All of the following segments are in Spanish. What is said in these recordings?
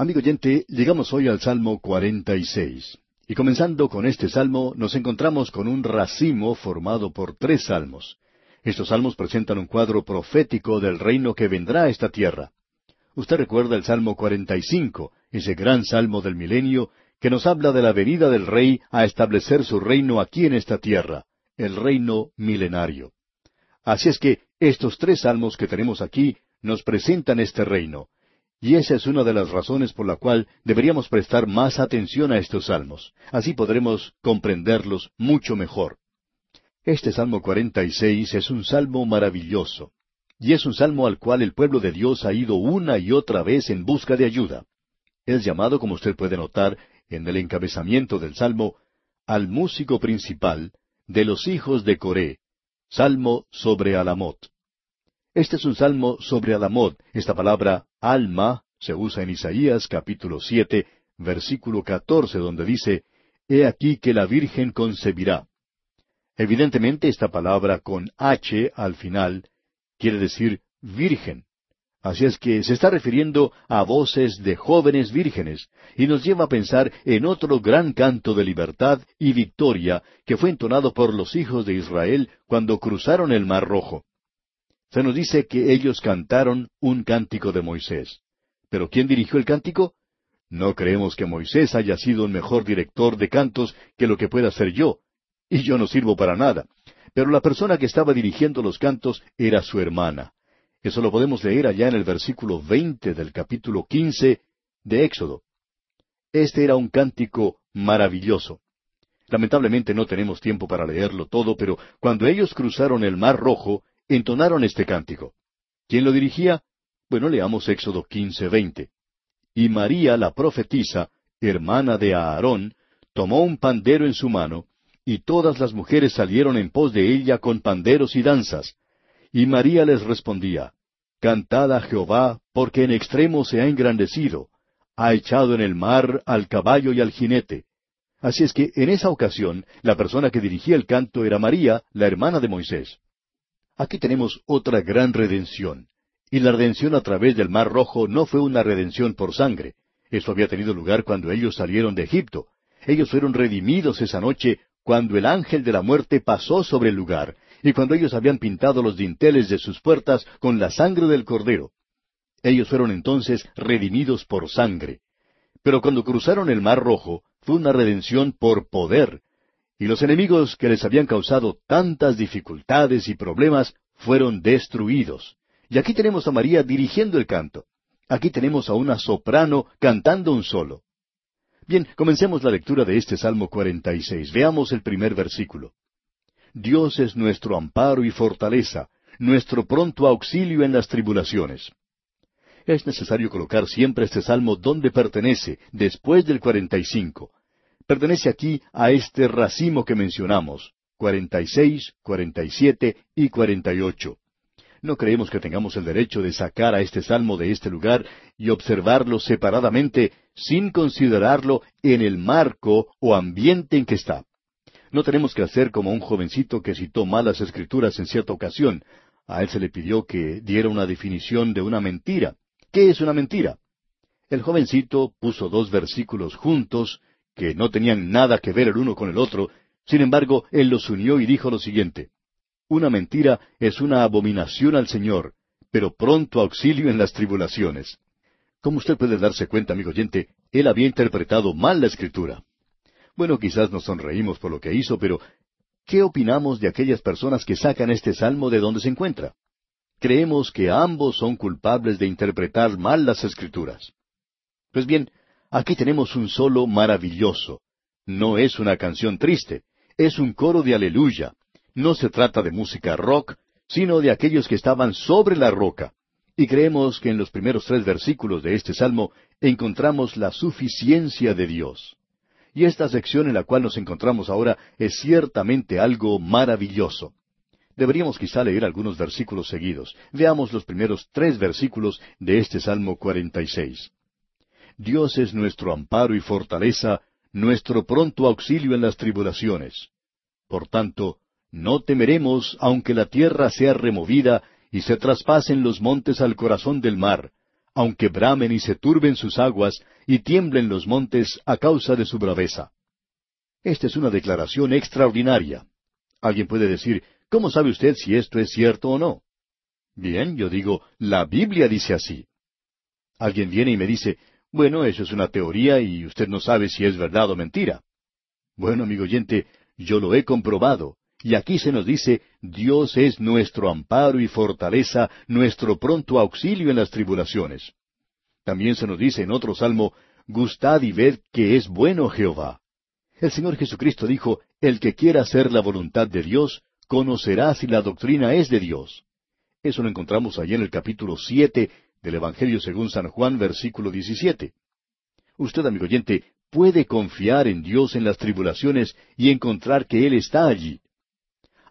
Amigo oyente, llegamos hoy al Salmo 46. Y comenzando con este salmo, nos encontramos con un racimo formado por tres salmos. Estos salmos presentan un cuadro profético del reino que vendrá a esta tierra. Usted recuerda el Salmo 45, ese gran salmo del milenio, que nos habla de la venida del rey a establecer su reino aquí en esta tierra, el reino milenario. Así es que estos tres salmos que tenemos aquí nos presentan este reino, y esa es una de las razones por la cual deberíamos prestar más atención a estos salmos. Así podremos comprenderlos mucho mejor. Este Salmo 46 es un salmo maravilloso, y es un salmo al cual el pueblo de Dios ha ido una y otra vez en busca de ayuda. Es llamado, como usted puede notar, en el encabezamiento del salmo, al músico principal de los hijos de Coré, salmo sobre Alamot. Este es un salmo sobre Alamot. Esta palabra alma se usa en Isaías capítulo siete, versículo catorce, donde dice, He aquí que la Virgen concebirá. Evidentemente esta palabra con H al final quiere decir virgen. Así es que se está refiriendo a voces de jóvenes vírgenes y nos lleva a pensar en otro gran canto de libertad y victoria que fue entonado por los hijos de Israel cuando cruzaron el Mar Rojo. Se nos dice que ellos cantaron un cántico de Moisés. ¿Pero quién dirigió el cántico? No creemos que Moisés haya sido un mejor director de cantos que lo que pueda ser yo, y yo no sirvo para nada. Pero la persona que estaba dirigiendo los cantos era su hermana. Eso lo podemos leer allá en el versículo veinte del capítulo quince de Éxodo. Este era un cántico maravilloso. Lamentablemente no tenemos tiempo para leerlo todo, pero cuando ellos cruzaron el Mar Rojo, entonaron este cántico. ¿Quién lo dirigía? Bueno, leamos Éxodo quince veinte. Y María la profetisa, hermana de Aarón, tomó un pandero en su mano, y todas las mujeres salieron en pos de ella con panderos y danzas. Y María les respondía, Cantad a Jehová, porque en extremo se ha engrandecido, ha echado en el mar al caballo y al jinete. Así es que en esa ocasión la persona que dirigía el canto era María, la hermana de Moisés. Aquí tenemos otra gran redención. Y la redención a través del Mar Rojo no fue una redención por sangre. Eso había tenido lugar cuando ellos salieron de Egipto. Ellos fueron redimidos esa noche cuando el ángel de la muerte pasó sobre el lugar, y cuando ellos habían pintado los dinteles de sus puertas con la sangre del cordero. Ellos fueron entonces redimidos por sangre. Pero cuando cruzaron el Mar Rojo, fue una redención por poder, y los enemigos que les habían causado tantas dificultades y problemas fueron destruidos. Y aquí tenemos a María dirigiendo el canto. Aquí tenemos a una soprano cantando un solo. Bien, comencemos la lectura de este Salmo 46. Veamos el primer versículo. Dios es nuestro amparo y fortaleza, nuestro pronto auxilio en las tribulaciones. Es necesario colocar siempre este salmo donde pertenece, después del 45 pertenece aquí a este racimo que mencionamos, cuarenta y seis, cuarenta y siete y cuarenta y ocho. No creemos que tengamos el derecho de sacar a este salmo de este lugar y observarlo separadamente sin considerarlo en el marco o ambiente en que está. No tenemos que hacer como un jovencito que citó malas escrituras en cierta ocasión. A él se le pidió que diera una definición de una mentira. ¿Qué es una mentira? El jovencito puso dos versículos juntos que no tenían nada que ver el uno con el otro, sin embargo, él los unió y dijo lo siguiente, Una mentira es una abominación al Señor, pero pronto auxilio en las tribulaciones. Como usted puede darse cuenta, amigo oyente, él había interpretado mal la escritura. Bueno, quizás nos sonreímos por lo que hizo, pero ¿qué opinamos de aquellas personas que sacan este salmo de donde se encuentra? Creemos que ambos son culpables de interpretar mal las escrituras. Pues bien, Aquí tenemos un solo maravilloso. No es una canción triste, es un coro de aleluya. No se trata de música rock, sino de aquellos que estaban sobre la roca. Y creemos que en los primeros tres versículos de este salmo encontramos la suficiencia de Dios. Y esta sección en la cual nos encontramos ahora es ciertamente algo maravilloso. Deberíamos quizá leer algunos versículos seguidos. Veamos los primeros tres versículos de este Salmo 46. Dios es nuestro amparo y fortaleza, nuestro pronto auxilio en las tribulaciones. Por tanto, no temeremos aunque la tierra sea removida y se traspasen los montes al corazón del mar, aunque bramen y se turben sus aguas, y tiemblen los montes a causa de su braveza. Esta es una declaración extraordinaria. Alguien puede decir, ¿cómo sabe usted si esto es cierto o no? Bien, yo digo, la Biblia dice así. Alguien viene y me dice, bueno, eso es una teoría y usted no sabe si es verdad o mentira. Bueno, amigo oyente, yo lo he comprobado. Y aquí se nos dice, Dios es nuestro amparo y fortaleza, nuestro pronto auxilio en las tribulaciones. También se nos dice en otro salmo, Gustad y ved que es bueno Jehová. El Señor Jesucristo dijo, El que quiera hacer la voluntad de Dios, conocerá si la doctrina es de Dios. Eso lo encontramos allí en el capítulo siete del Evangelio según San Juan, versículo diecisiete. Usted, amigo oyente, puede confiar en Dios en las tribulaciones y encontrar que Él está allí.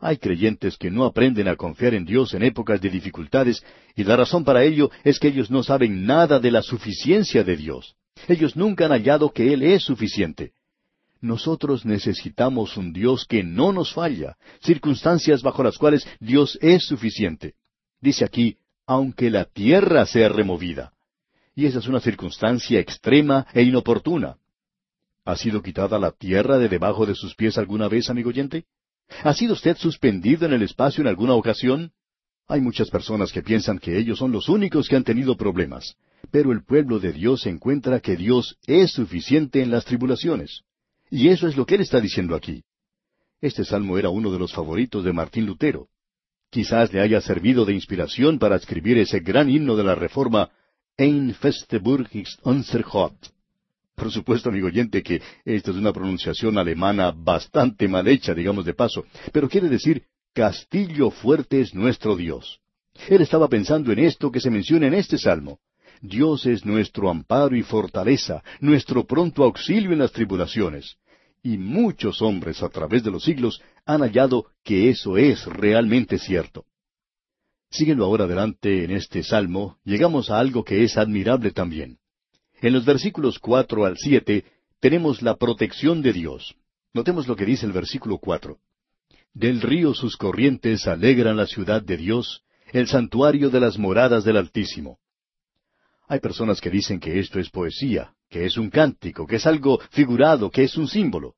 Hay creyentes que no aprenden a confiar en Dios en épocas de dificultades, y la razón para ello es que ellos no saben nada de la suficiencia de Dios. Ellos nunca han hallado que Él es suficiente. Nosotros necesitamos un Dios que no nos falla, circunstancias bajo las cuales Dios es suficiente. Dice aquí, aunque la tierra sea removida. Y esa es una circunstancia extrema e inoportuna. ¿Ha sido quitada la tierra de debajo de sus pies alguna vez, amigo oyente? ¿Ha sido usted suspendido en el espacio en alguna ocasión? Hay muchas personas que piensan que ellos son los únicos que han tenido problemas, pero el pueblo de Dios encuentra que Dios es suficiente en las tribulaciones. Y eso es lo que él está diciendo aquí. Este salmo era uno de los favoritos de Martín Lutero. Quizás le haya servido de inspiración para escribir ese gran himno de la Reforma, Ein Festeburg ist unser Gott. Por supuesto, amigo oyente, que esta es una pronunciación alemana bastante mal hecha, digamos de paso, pero quiere decir Castillo fuerte es nuestro Dios. Él estaba pensando en esto que se menciona en este salmo. Dios es nuestro amparo y fortaleza, nuestro pronto auxilio en las tribulaciones. Y muchos hombres a través de los siglos han hallado que eso es realmente cierto. Síguenlo ahora adelante en este salmo, llegamos a algo que es admirable también. En los versículos cuatro al siete tenemos la protección de Dios. Notemos lo que dice el versículo cuatro. Del río sus corrientes alegran la ciudad de Dios, el santuario de las moradas del Altísimo. Hay personas que dicen que esto es poesía, que es un cántico, que es algo figurado, que es un símbolo.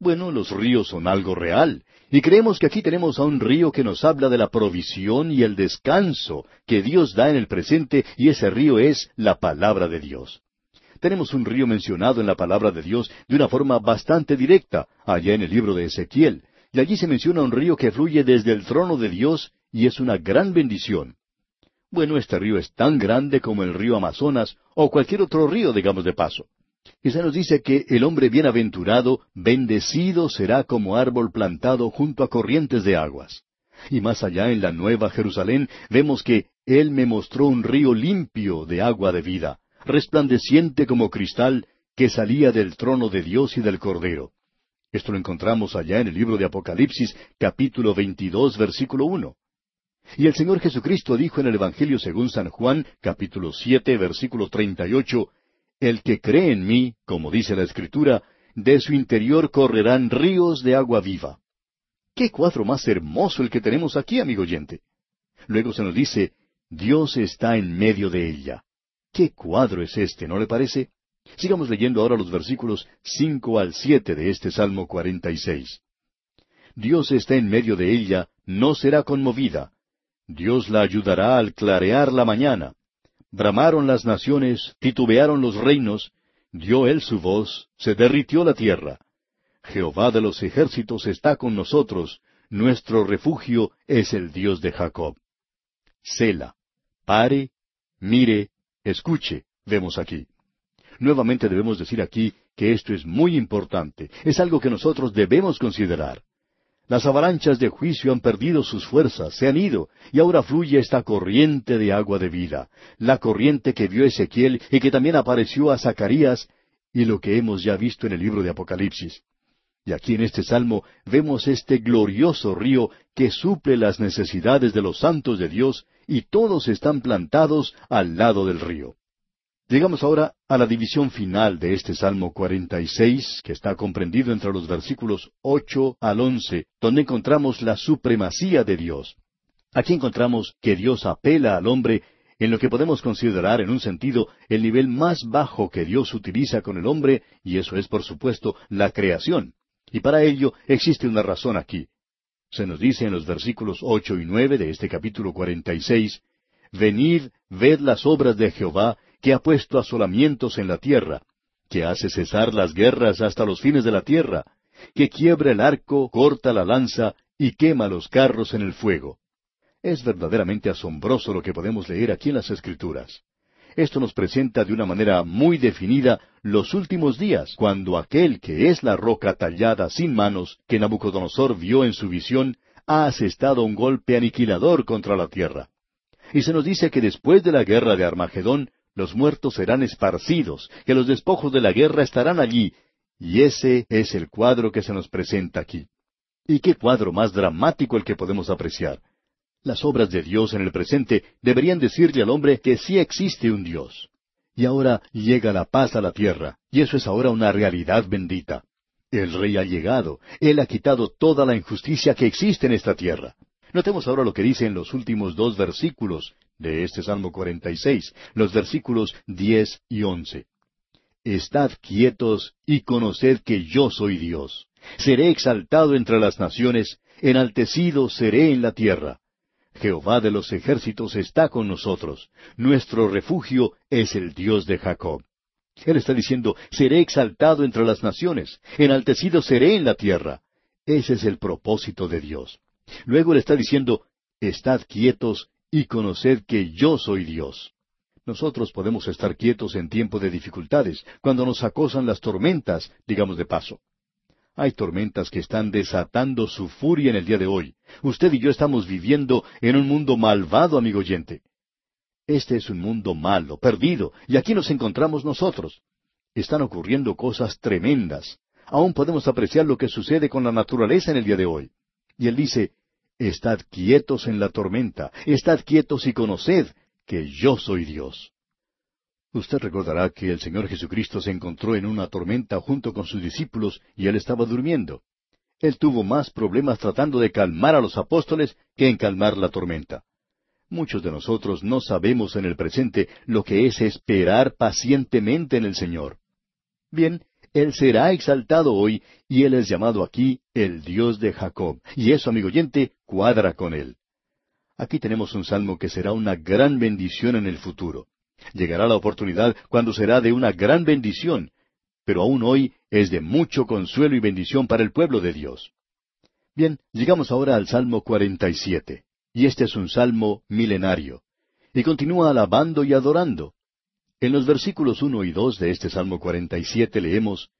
Bueno, los ríos son algo real, y creemos que aquí tenemos a un río que nos habla de la provisión y el descanso que Dios da en el presente, y ese río es la palabra de Dios. Tenemos un río mencionado en la palabra de Dios de una forma bastante directa, allá en el libro de Ezequiel, y allí se menciona un río que fluye desde el trono de Dios y es una gran bendición. Bueno, este río es tan grande como el río Amazonas o cualquier otro río, digamos de paso. Y se nos dice que el hombre bienaventurado, bendecido será como árbol plantado junto a corrientes de aguas. Y más allá en la Nueva Jerusalén vemos que Él me mostró un río limpio de agua de vida, resplandeciente como cristal, que salía del trono de Dios y del Cordero. Esto lo encontramos allá en el libro de Apocalipsis, capítulo 22, versículo 1. Y el Señor Jesucristo dijo en el Evangelio según San Juan, capítulo 7, versículo 38, el que cree en mí, como dice la Escritura, de su interior correrán ríos de agua viva. ¿Qué cuadro más hermoso el que tenemos aquí, amigo oyente? Luego se nos dice, Dios está en medio de ella. ¿Qué cuadro es este, no le parece? Sigamos leyendo ahora los versículos cinco al siete de este Salmo cuarenta y seis. Dios está en medio de ella, no será conmovida. Dios la ayudará al clarear la mañana. Bramaron las naciones, titubearon los reinos, dio él su voz, se derritió la tierra. Jehová de los ejércitos está con nosotros, nuestro refugio es el Dios de Jacob. Sela. Pare, mire, escuche, vemos aquí. Nuevamente debemos decir aquí que esto es muy importante, es algo que nosotros debemos considerar. Las avalanchas de juicio han perdido sus fuerzas, se han ido, y ahora fluye esta corriente de agua de vida, la corriente que vio Ezequiel y que también apareció a Zacarías, y lo que hemos ya visto en el libro de Apocalipsis. Y aquí en este salmo vemos este glorioso río que suple las necesidades de los santos de Dios, y todos están plantados al lado del río. Llegamos ahora a la división final de este Salmo 46, que está comprendido entre los versículos ocho al once, donde encontramos la supremacía de Dios. Aquí encontramos que Dios apela al hombre en lo que podemos considerar en un sentido el nivel más bajo que Dios utiliza con el hombre, y eso es por supuesto la creación. Y para ello existe una razón aquí. Se nos dice en los versículos ocho y nueve de este capítulo cuarenta y seis Venid, ved las obras de Jehová, que ha puesto asolamientos en la tierra, que hace cesar las guerras hasta los fines de la tierra, que quiebra el arco, corta la lanza y quema los carros en el fuego. Es verdaderamente asombroso lo que podemos leer aquí en las Escrituras. Esto nos presenta de una manera muy definida los últimos días, cuando aquel que es la roca tallada sin manos, que Nabucodonosor vio en su visión, ha asestado un golpe aniquilador contra la tierra. Y se nos dice que después de la guerra de Armagedón, los muertos serán esparcidos, que los despojos de la guerra estarán allí, y ese es el cuadro que se nos presenta aquí. ¿Y qué cuadro más dramático el que podemos apreciar? Las obras de Dios en el presente deberían decirle al hombre que sí existe un Dios. Y ahora llega la paz a la tierra, y eso es ahora una realidad bendita. El rey ha llegado, él ha quitado toda la injusticia que existe en esta tierra. Notemos ahora lo que dice en los últimos dos versículos de este Salmo 46, los versículos diez y once. Estad quietos y conoced que yo soy Dios. Seré exaltado entre las naciones, enaltecido seré en la tierra. Jehová de los ejércitos está con nosotros. Nuestro refugio es el Dios de Jacob. Él está diciendo, seré exaltado entre las naciones, enaltecido seré en la tierra. Ese es el propósito de Dios. Luego él está diciendo, estad quietos y conoced que yo soy Dios. Nosotros podemos estar quietos en tiempo de dificultades, cuando nos acosan las tormentas, digamos de paso. Hay tormentas que están desatando su furia en el día de hoy. Usted y yo estamos viviendo en un mundo malvado, amigo oyente. Este es un mundo malo, perdido, y aquí nos encontramos nosotros. Están ocurriendo cosas tremendas. Aún podemos apreciar lo que sucede con la naturaleza en el día de hoy. Y él dice, Estad quietos en la tormenta, estad quietos y conoced que yo soy Dios. Usted recordará que el Señor Jesucristo se encontró en una tormenta junto con sus discípulos y él estaba durmiendo. Él tuvo más problemas tratando de calmar a los apóstoles que en calmar la tormenta. Muchos de nosotros no sabemos en el presente lo que es esperar pacientemente en el Señor. Bien, Él será exaltado hoy y Él es llamado aquí el Dios de Jacob. Y eso, amigo oyente, cuadra con Él. Aquí tenemos un salmo que será una gran bendición en el futuro. Llegará la oportunidad cuando será de una gran bendición, pero aún hoy es de mucho consuelo y bendición para el pueblo de Dios. Bien, llegamos ahora al Salmo 47, y este es un salmo milenario, y continúa alabando y adorando. En los versículos uno y dos de este Salmo 47 leemos,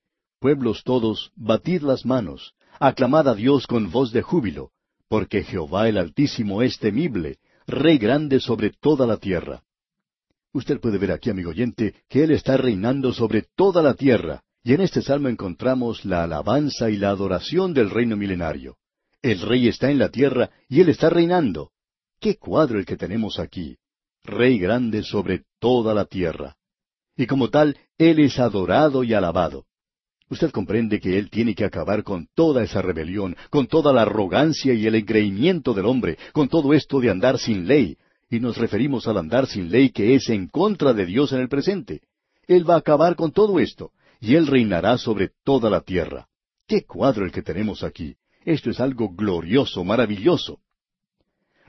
Pueblos todos, batid las manos, aclamad a Dios con voz de júbilo, porque Jehová el Altísimo es temible, Rey grande sobre toda la tierra. Usted puede ver aquí, amigo oyente, que Él está reinando sobre toda la tierra, y en este salmo encontramos la alabanza y la adoración del reino milenario. El rey está en la tierra y Él está reinando. ¡Qué cuadro el que tenemos aquí! Rey grande sobre toda la tierra. Y como tal, Él es adorado y alabado. Usted comprende que Él tiene que acabar con toda esa rebelión, con toda la arrogancia y el engreimiento del hombre, con todo esto de andar sin ley, y nos referimos al andar sin ley que es en contra de Dios en el presente. Él va a acabar con todo esto, y Él reinará sobre toda la tierra. ¡Qué cuadro el que tenemos aquí! Esto es algo glorioso, maravilloso.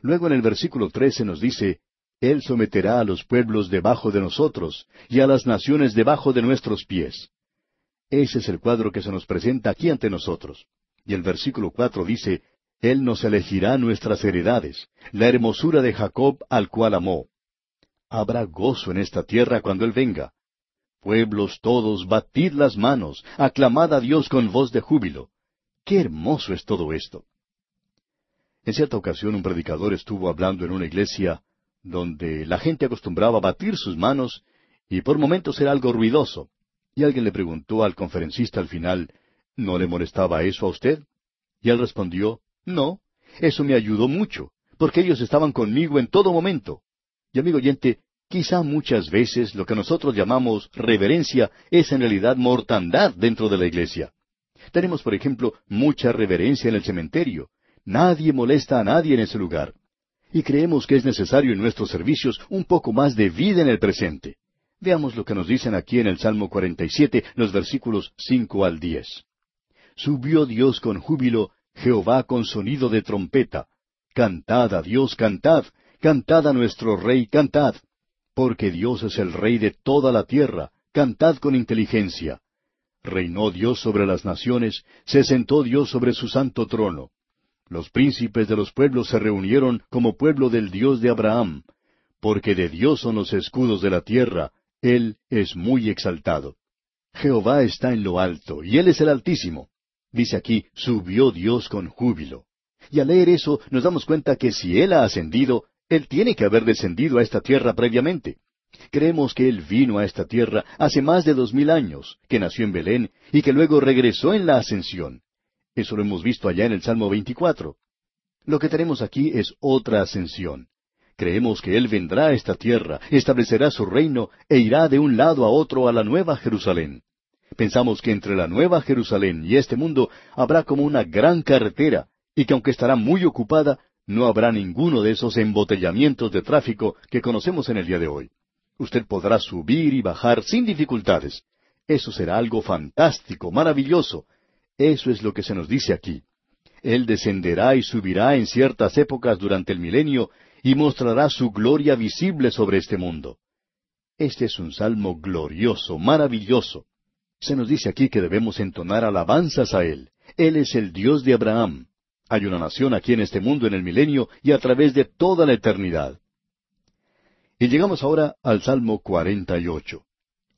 Luego en el versículo trece nos dice, Él someterá a los pueblos debajo de nosotros, y a las naciones debajo de nuestros pies. Ese es el cuadro que se nos presenta aquí ante nosotros. Y el versículo cuatro dice, él nos elegirá nuestras heredades, la hermosura de Jacob al cual amó. Habrá gozo en esta tierra cuando Él venga. Pueblos todos, batid las manos, aclamad a Dios con voz de júbilo. Qué hermoso es todo esto. En cierta ocasión un predicador estuvo hablando en una iglesia donde la gente acostumbraba batir sus manos y por momentos era algo ruidoso. Y alguien le preguntó al conferencista al final, ¿no le molestaba eso a usted? Y él respondió, no, eso me ayudó mucho, porque ellos estaban conmigo en todo momento. Y amigo oyente, quizá muchas veces lo que nosotros llamamos reverencia es en realidad mortandad dentro de la iglesia. Tenemos, por ejemplo, mucha reverencia en el cementerio. Nadie molesta a nadie en ese lugar. Y creemos que es necesario en nuestros servicios un poco más de vida en el presente. Veamos lo que nos dicen aquí en el Salmo 47, los versículos 5 al 10. Subió Dios con júbilo, Jehová con sonido de trompeta. Cantad a Dios, cantad, cantad a nuestro Rey, cantad. Porque Dios es el Rey de toda la tierra, cantad con inteligencia. Reinó Dios sobre las naciones, se sentó Dios sobre su santo trono. Los príncipes de los pueblos se reunieron como pueblo del Dios de Abraham, porque de Dios son los escudos de la tierra, Él es muy exaltado. Jehová está en lo alto, y Él es el Altísimo. Dice aquí, subió Dios con júbilo. Y al leer eso nos damos cuenta que si Él ha ascendido, Él tiene que haber descendido a esta tierra previamente. Creemos que Él vino a esta tierra hace más de dos mil años, que nació en Belén y que luego regresó en la ascensión. Eso lo hemos visto allá en el Salmo 24. Lo que tenemos aquí es otra ascensión. Creemos que Él vendrá a esta tierra, establecerá su reino e irá de un lado a otro a la nueva Jerusalén. Pensamos que entre la nueva Jerusalén y este mundo habrá como una gran carretera, y que aunque estará muy ocupada, no habrá ninguno de esos embotellamientos de tráfico que conocemos en el día de hoy. Usted podrá subir y bajar sin dificultades. Eso será algo fantástico, maravilloso, eso es lo que se nos dice aquí. Él descenderá y subirá en ciertas épocas durante el milenio y mostrará su gloria visible sobre este mundo. Este es un salmo glorioso, maravilloso. Se nos dice aquí que debemos entonar alabanzas a Él. Él es el Dios de Abraham. Hay una nación aquí en este mundo en el milenio y a través de toda la eternidad. Y llegamos ahora al Salmo 48.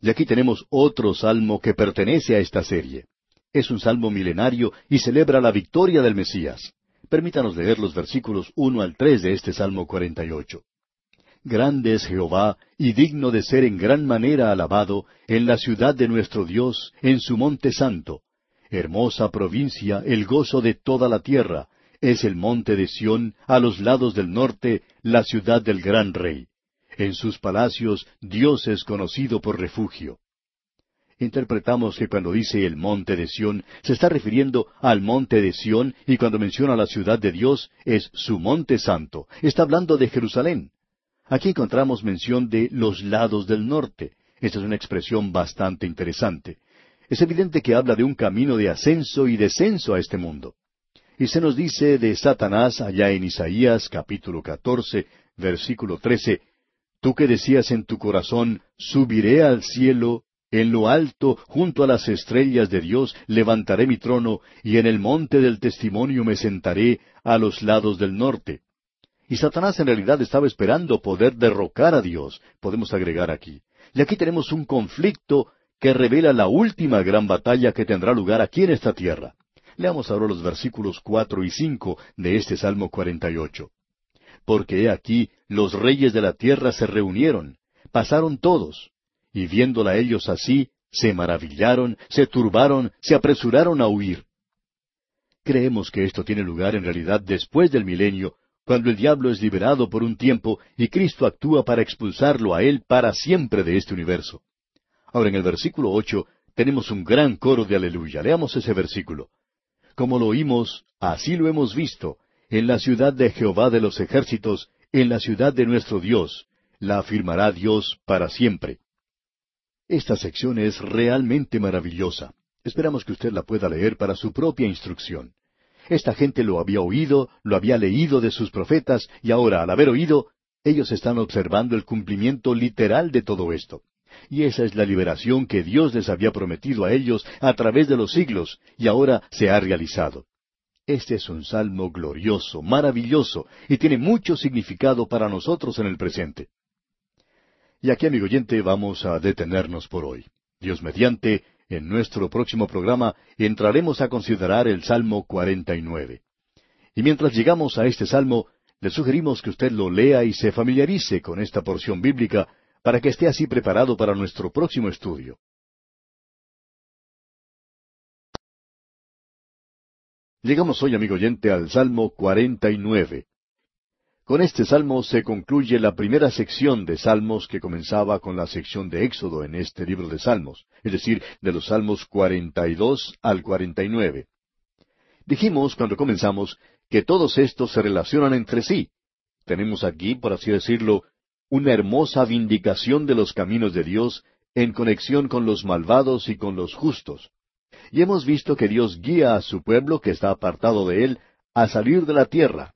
Y aquí tenemos otro salmo que pertenece a esta serie. Es un salmo milenario y celebra la victoria del Mesías. Permítanos leer los versículos uno al tres de este Salmo 48. Grande es Jehová y digno de ser en gran manera alabado en la ciudad de nuestro Dios, en su monte santo. Hermosa provincia, el gozo de toda la tierra, es el monte de Sión, a los lados del norte, la ciudad del gran rey. En sus palacios Dios es conocido por refugio interpretamos que cuando dice el monte de Sión, se está refiriendo al monte de Sión y cuando menciona la ciudad de Dios es su monte santo. Está hablando de Jerusalén. Aquí encontramos mención de los lados del norte. Esta es una expresión bastante interesante. Es evidente que habla de un camino de ascenso y descenso a este mundo. Y se nos dice de Satanás allá en Isaías capítulo 14, versículo 13, Tú que decías en tu corazón, subiré al cielo, en lo alto, junto a las estrellas de Dios, levantaré mi trono, y en el monte del testimonio me sentaré a los lados del norte. Y Satanás en realidad estaba esperando poder derrocar a Dios, podemos agregar aquí. Y aquí tenemos un conflicto que revela la última gran batalla que tendrá lugar aquí en esta tierra. Leamos ahora los versículos cuatro y cinco de este Salmo cuarenta y ocho. Porque he aquí los reyes de la tierra se reunieron, pasaron todos, y viéndola ellos así, se maravillaron, se turbaron, se apresuraron a huir. Creemos que esto tiene lugar en realidad después del milenio, cuando el diablo es liberado por un tiempo y Cristo actúa para expulsarlo a él para siempre de este universo. Ahora en el versículo ocho tenemos un gran coro de aleluya. Leamos ese versículo. Como lo oímos, así lo hemos visto, en la ciudad de Jehová de los ejércitos, en la ciudad de nuestro Dios, la afirmará Dios para siempre. Esta sección es realmente maravillosa. Esperamos que usted la pueda leer para su propia instrucción. Esta gente lo había oído, lo había leído de sus profetas, y ahora, al haber oído, ellos están observando el cumplimiento literal de todo esto. Y esa es la liberación que Dios les había prometido a ellos a través de los siglos, y ahora se ha realizado. Este es un salmo glorioso, maravilloso, y tiene mucho significado para nosotros en el presente. Y aquí, amigo oyente, vamos a detenernos por hoy. Dios mediante, en nuestro próximo programa entraremos a considerar el Salmo 49. Y mientras llegamos a este Salmo, le sugerimos que usted lo lea y se familiarice con esta porción bíblica para que esté así preparado para nuestro próximo estudio. Llegamos hoy, amigo oyente, al Salmo 49. Con este salmo se concluye la primera sección de salmos que comenzaba con la sección de Éxodo en este libro de salmos, es decir, de los salmos 42 al 49. Dijimos cuando comenzamos que todos estos se relacionan entre sí, Tenemos aquí, por así decirlo, una hermosa vindicación de los caminos de Dios en conexión con los malvados y con los justos. Y hemos visto que Dios guía a su pueblo que está apartado de Él a salir de la tierra,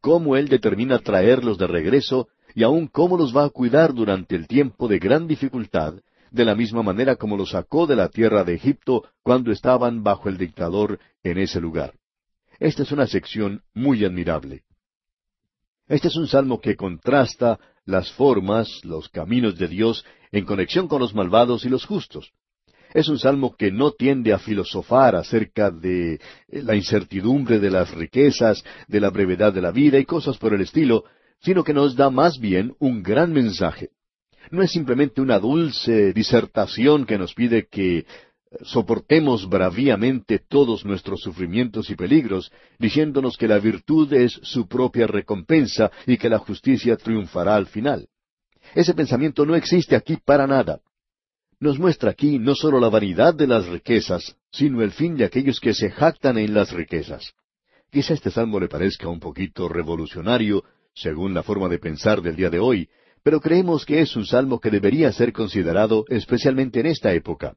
cómo Él determina traerlos de regreso y aun cómo los va a cuidar durante el tiempo de gran dificultad, de la misma manera como los sacó de la tierra de Egipto cuando estaban bajo el dictador en ese lugar. Esta es una sección muy admirable. Este es un salmo que contrasta las formas, los caminos de Dios en conexión con los malvados y los justos. Es un salmo que no tiende a filosofar acerca de eh, la incertidumbre de las riquezas, de la brevedad de la vida y cosas por el estilo, sino que nos da más bien un gran mensaje. No es simplemente una dulce disertación que nos pide que soportemos bravíamente todos nuestros sufrimientos y peligros, diciéndonos que la virtud es su propia recompensa y que la justicia triunfará al final. Ese pensamiento no existe aquí para nada nos muestra aquí no sólo la vanidad de las riquezas, sino el fin de aquellos que se jactan en las riquezas. Quizá este salmo le parezca un poquito revolucionario, según la forma de pensar del día de hoy, pero creemos que es un salmo que debería ser considerado especialmente en esta época.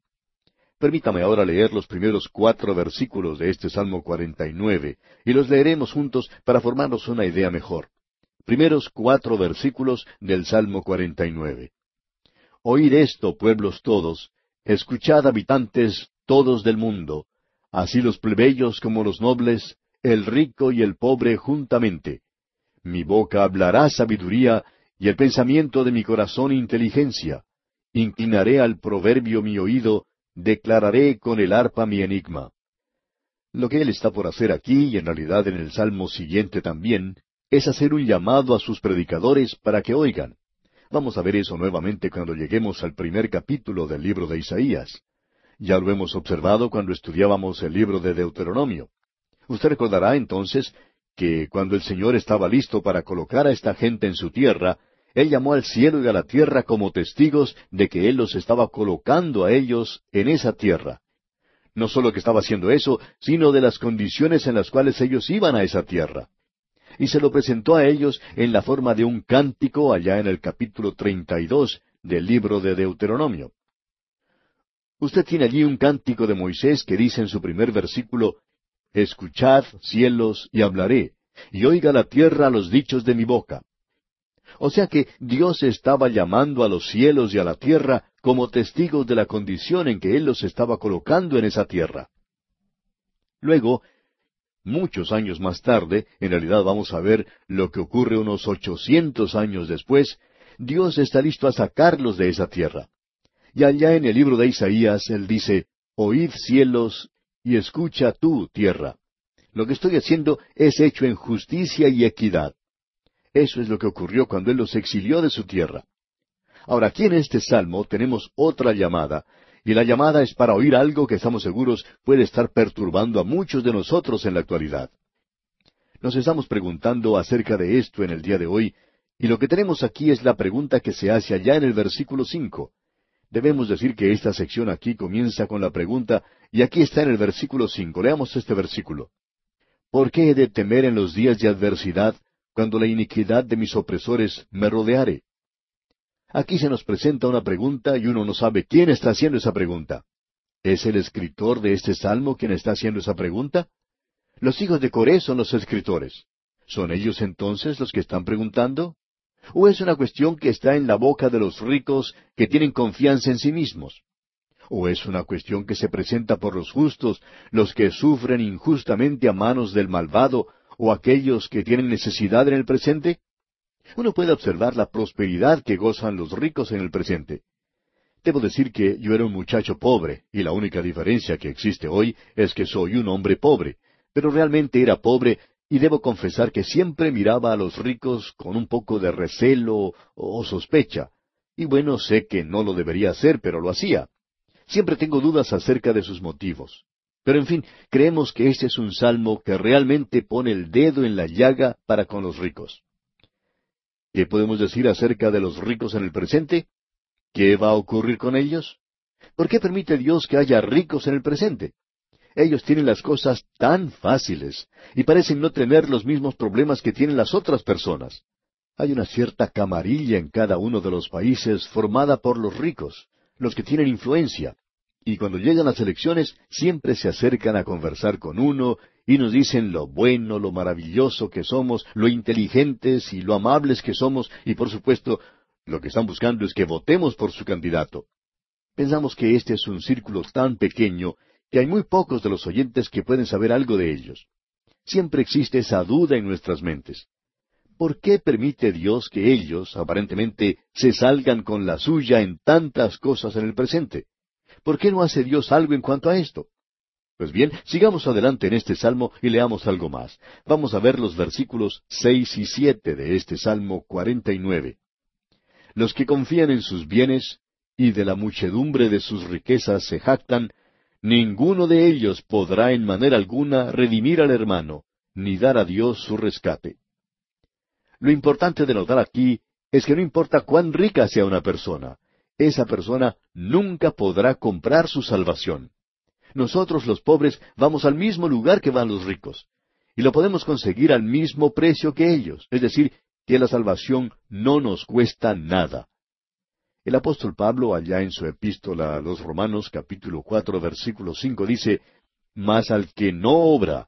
Permítame ahora leer los primeros cuatro versículos de este Salmo 49, y los leeremos juntos para formarnos una idea mejor. Primeros cuatro versículos del Salmo 49. Oíd esto, pueblos todos, escuchad habitantes todos del mundo, así los plebeyos como los nobles, el rico y el pobre juntamente. Mi boca hablará sabiduría, y el pensamiento de mi corazón inteligencia. Inclinaré al proverbio mi oído, declararé con el arpa mi enigma. Lo que él está por hacer aquí, y en realidad en el salmo siguiente también, es hacer un llamado a sus predicadores para que oigan. Vamos a ver eso nuevamente cuando lleguemos al primer capítulo del libro de Isaías. Ya lo hemos observado cuando estudiábamos el libro de Deuteronomio. Usted recordará entonces que cuando el Señor estaba listo para colocar a esta gente en su tierra, Él llamó al cielo y a la tierra como testigos de que Él los estaba colocando a ellos en esa tierra. No solo que estaba haciendo eso, sino de las condiciones en las cuales ellos iban a esa tierra y se lo presentó a ellos en la forma de un cántico allá en el capítulo treinta y dos del libro de Deuteronomio. Usted tiene allí un cántico de Moisés que dice en su primer versículo, Escuchad, cielos, y hablaré, y oiga la tierra los dichos de mi boca. O sea que Dios estaba llamando a los cielos y a la tierra como testigos de la condición en que Él los estaba colocando en esa tierra. Luego, muchos años más tarde, en realidad vamos a ver lo que ocurre unos ochocientos años después, Dios está listo a sacarlos de esa tierra. Y allá en el libro de Isaías Él dice, Oíd cielos y escucha tú, tierra. Lo que estoy haciendo es hecho en justicia y equidad. Eso es lo que ocurrió cuando Él los exilió de su tierra. Ahora, aquí en este salmo tenemos otra llamada, y la llamada es para oír algo que estamos seguros puede estar perturbando a muchos de nosotros en la actualidad. Nos estamos preguntando acerca de esto en el día de hoy, y lo que tenemos aquí es la pregunta que se hace allá en el versículo cinco. Debemos decir que esta sección aquí comienza con la pregunta, y aquí está en el versículo cinco. Leamos este versículo. ¿Por qué he de temer en los días de adversidad, cuando la iniquidad de mis opresores me rodeare? Aquí se nos presenta una pregunta y uno no sabe quién está haciendo esa pregunta. ¿Es el escritor de este salmo quien está haciendo esa pregunta? Los hijos de Coré son los escritores. ¿Son ellos entonces los que están preguntando? ¿O es una cuestión que está en la boca de los ricos que tienen confianza en sí mismos? ¿O es una cuestión que se presenta por los justos, los que sufren injustamente a manos del malvado, o aquellos que tienen necesidad en el presente? Uno puede observar la prosperidad que gozan los ricos en el presente. Debo decir que yo era un muchacho pobre, y la única diferencia que existe hoy es que soy un hombre pobre, pero realmente era pobre y debo confesar que siempre miraba a los ricos con un poco de recelo o sospecha. Y bueno, sé que no lo debería hacer, pero lo hacía. Siempre tengo dudas acerca de sus motivos. Pero en fin, creemos que este es un salmo que realmente pone el dedo en la llaga para con los ricos. ¿Qué podemos decir acerca de los ricos en el presente? ¿Qué va a ocurrir con ellos? ¿Por qué permite Dios que haya ricos en el presente? Ellos tienen las cosas tan fáciles y parecen no tener los mismos problemas que tienen las otras personas. Hay una cierta camarilla en cada uno de los países formada por los ricos, los que tienen influencia, y cuando llegan las elecciones siempre se acercan a conversar con uno y nos dicen lo bueno, lo maravilloso que somos, lo inteligentes y lo amables que somos, y por supuesto lo que están buscando es que votemos por su candidato. Pensamos que este es un círculo tan pequeño que hay muy pocos de los oyentes que pueden saber algo de ellos. Siempre existe esa duda en nuestras mentes. ¿Por qué permite Dios que ellos, aparentemente, se salgan con la suya en tantas cosas en el presente? ¿Por qué no hace Dios algo en cuanto a esto? Pues bien, sigamos adelante en este salmo y leamos algo más. Vamos a ver los versículos seis y siete de este salmo cuarenta y nueve. Los que confían en sus bienes y de la muchedumbre de sus riquezas se jactan, ninguno de ellos podrá en manera alguna redimir al hermano, ni dar a Dios su rescate. Lo importante de notar aquí es que no importa cuán rica sea una persona, esa persona nunca podrá comprar su salvación. Nosotros los pobres vamos al mismo lugar que van los ricos, y lo podemos conseguir al mismo precio que ellos, es decir, que la salvación no nos cuesta nada. El apóstol Pablo, allá en su epístola a los Romanos capítulo cuatro versículo cinco, dice, Mas al que no obra,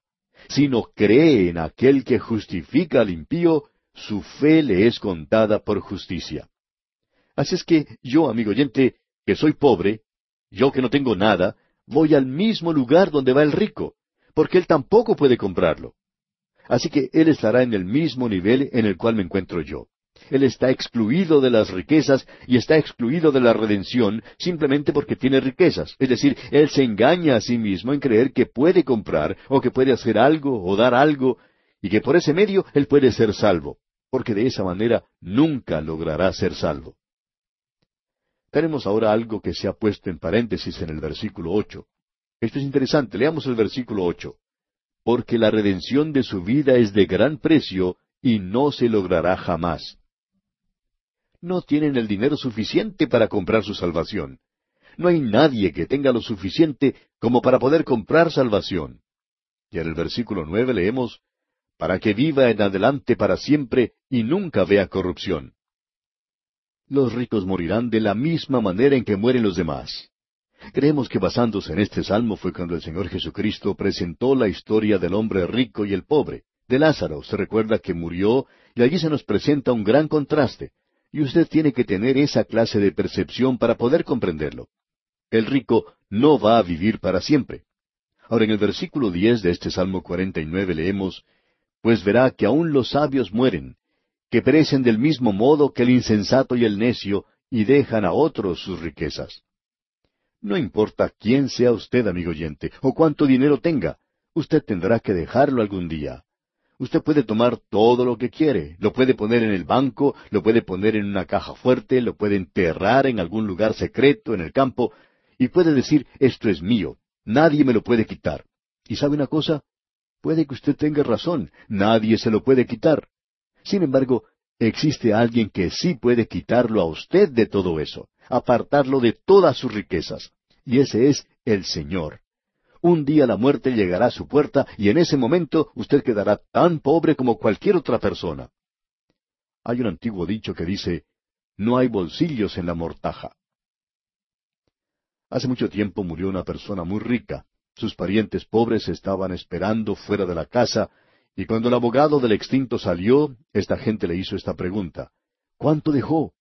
sino cree en aquel que justifica al impío, su fe le es contada por justicia. Así es que yo, amigo oyente, que soy pobre, yo que no tengo nada, voy al mismo lugar donde va el rico, porque él tampoco puede comprarlo. Así que él estará en el mismo nivel en el cual me encuentro yo. Él está excluido de las riquezas y está excluido de la redención simplemente porque tiene riquezas. Es decir, él se engaña a sí mismo en creer que puede comprar o que puede hacer algo o dar algo y que por ese medio él puede ser salvo, porque de esa manera nunca logrará ser salvo. Tenemos ahora algo que se ha puesto en paréntesis en el versículo ocho. Esto es interesante. Leamos el versículo ocho. Porque la redención de su vida es de gran precio y no se logrará jamás no tienen el dinero suficiente para comprar su salvación. No hay nadie que tenga lo suficiente como para poder comprar salvación. Y en el versículo nueve leemos, para que viva en adelante para siempre y nunca vea corrupción. Los ricos morirán de la misma manera en que mueren los demás. Creemos que basándose en este salmo fue cuando el Señor Jesucristo presentó la historia del hombre rico y el pobre. De Lázaro se recuerda que murió y allí se nos presenta un gran contraste. Y usted tiene que tener esa clase de percepción para poder comprenderlo. El rico no va a vivir para siempre. Ahora en el versículo diez de este Salmo cuarenta y nueve leemos, Pues verá que aun los sabios mueren, que perecen del mismo modo que el insensato y el necio, y dejan a otros sus riquezas. No importa quién sea usted, amigo oyente, o cuánto dinero tenga, usted tendrá que dejarlo algún día. Usted puede tomar todo lo que quiere, lo puede poner en el banco, lo puede poner en una caja fuerte, lo puede enterrar en algún lugar secreto en el campo, y puede decir, esto es mío, nadie me lo puede quitar. ¿Y sabe una cosa? Puede que usted tenga razón, nadie se lo puede quitar. Sin embargo, existe alguien que sí puede quitarlo a usted de todo eso, apartarlo de todas sus riquezas, y ese es el Señor un día la muerte llegará a su puerta y en ese momento usted quedará tan pobre como cualquier otra persona. Hay un antiguo dicho que dice, no hay bolsillos en la mortaja. Hace mucho tiempo murió una persona muy rica. Sus parientes pobres estaban esperando fuera de la casa, y cuando el abogado del extinto salió, esta gente le hizo esta pregunta, ¿Cuánto dejó?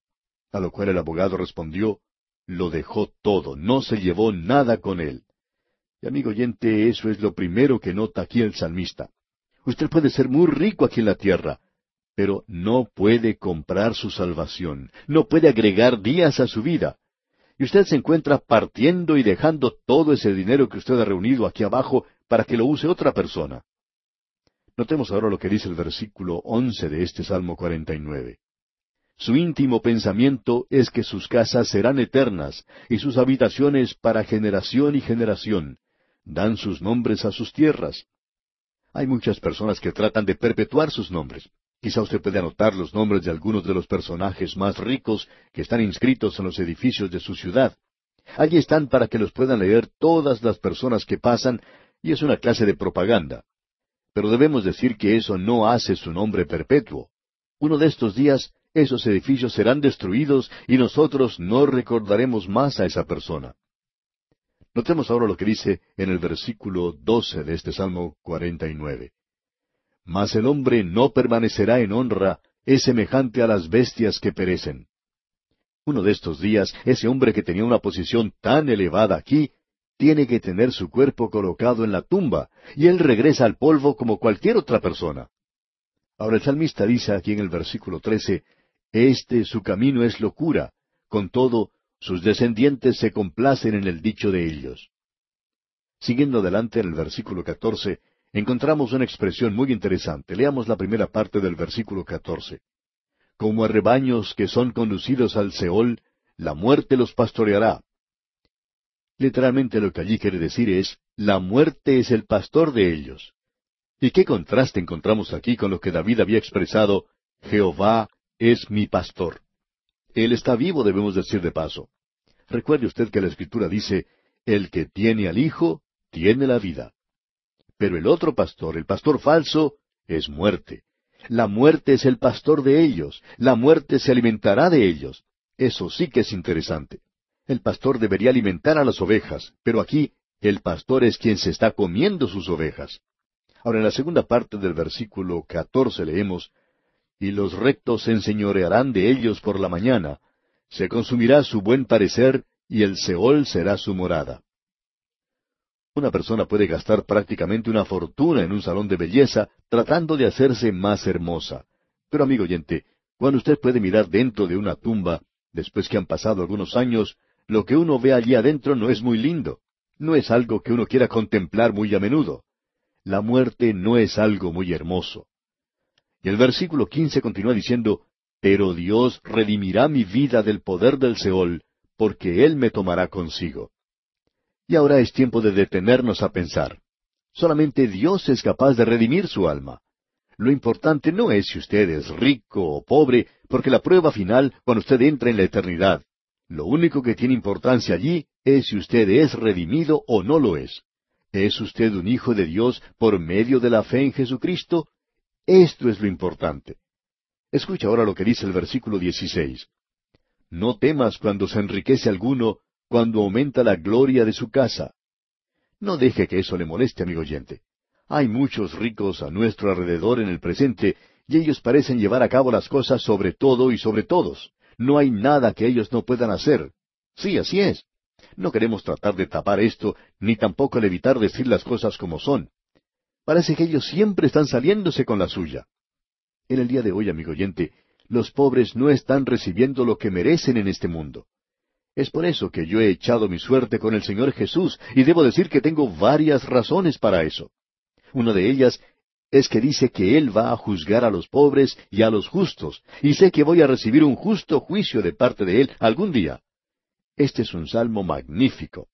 A lo cual el abogado respondió, Lo dejó todo, no se llevó nada con él. Y amigo oyente, eso es lo primero que nota aquí el salmista. Usted puede ser muy rico aquí en la tierra, pero no puede comprar su salvación, no puede agregar días a su vida. Y usted se encuentra partiendo y dejando todo ese dinero que usted ha reunido aquí abajo para que lo use otra persona. Notemos ahora lo que dice el versículo once de este Salmo 49. Su íntimo pensamiento es que sus casas serán eternas y sus habitaciones para generación y generación dan sus nombres a sus tierras. Hay muchas personas que tratan de perpetuar sus nombres. Quizá usted puede anotar los nombres de algunos de los personajes más ricos que están inscritos en los edificios de su ciudad. Allí están para que los puedan leer todas las personas que pasan, y es una clase de propaganda. Pero debemos decir que eso no hace su nombre perpetuo. Uno de estos días esos edificios serán destruidos y nosotros no recordaremos más a esa persona. Notemos ahora lo que dice en el versículo doce de este Salmo cuarenta y nueve. Mas el hombre no permanecerá en honra, es semejante a las bestias que perecen. Uno de estos días, ese hombre que tenía una posición tan elevada aquí, tiene que tener su cuerpo colocado en la tumba, y él regresa al polvo como cualquier otra persona. Ahora el salmista dice aquí en el versículo trece, Este su camino es locura, con todo, sus descendientes se complacen en el dicho de ellos. Siguiendo adelante en el versículo catorce, encontramos una expresión muy interesante. Leamos la primera parte del versículo catorce. Como a rebaños que son conducidos al Seol, la muerte los pastoreará. Literalmente lo que allí quiere decir es, la muerte es el pastor de ellos. ¿Y qué contraste encontramos aquí con lo que David había expresado, Jehová es mi pastor? Él está vivo, debemos decir de paso. Recuerde usted que la Escritura dice, el que tiene al Hijo, tiene la vida. Pero el otro pastor, el pastor falso, es muerte. La muerte es el pastor de ellos. La muerte se alimentará de ellos. Eso sí que es interesante. El pastor debería alimentar a las ovejas, pero aquí el pastor es quien se está comiendo sus ovejas. Ahora en la segunda parte del versículo catorce leemos, Y los rectos se enseñorearán de ellos por la mañana, se consumirá su buen parecer, y el Seol será su morada. Una persona puede gastar prácticamente una fortuna en un salón de belleza tratando de hacerse más hermosa. Pero amigo oyente, cuando usted puede mirar dentro de una tumba, después que han pasado algunos años, lo que uno ve allí adentro no es muy lindo. No es algo que uno quiera contemplar muy a menudo. La muerte no es algo muy hermoso. Y el versículo quince continúa diciendo, Pero Dios redimirá mi vida del poder del Seol, porque Él me tomará consigo. Y ahora es tiempo de detenernos a pensar. Solamente Dios es capaz de redimir su alma. Lo importante no es si usted es rico o pobre, porque la prueba final, cuando usted entra en la eternidad, lo único que tiene importancia allí es si usted es redimido o no lo es. ¿Es usted un hijo de Dios por medio de la fe en Jesucristo? Esto es lo importante. Escucha ahora lo que dice el versículo 16. No temas cuando se enriquece alguno, cuando aumenta la gloria de su casa. No deje que eso le moleste, amigo oyente. Hay muchos ricos a nuestro alrededor en el presente, y ellos parecen llevar a cabo las cosas sobre todo y sobre todos. No hay nada que ellos no puedan hacer. Sí, así es. No queremos tratar de tapar esto, ni tampoco el evitar decir las cosas como son. Parece que ellos siempre están saliéndose con la suya. En el día de hoy, amigo oyente, los pobres no están recibiendo lo que merecen en este mundo. Es por eso que yo he echado mi suerte con el Señor Jesús, y debo decir que tengo varias razones para eso. Una de ellas es que dice que Él va a juzgar a los pobres y a los justos, y sé que voy a recibir un justo juicio de parte de Él algún día. Este es un salmo magnífico.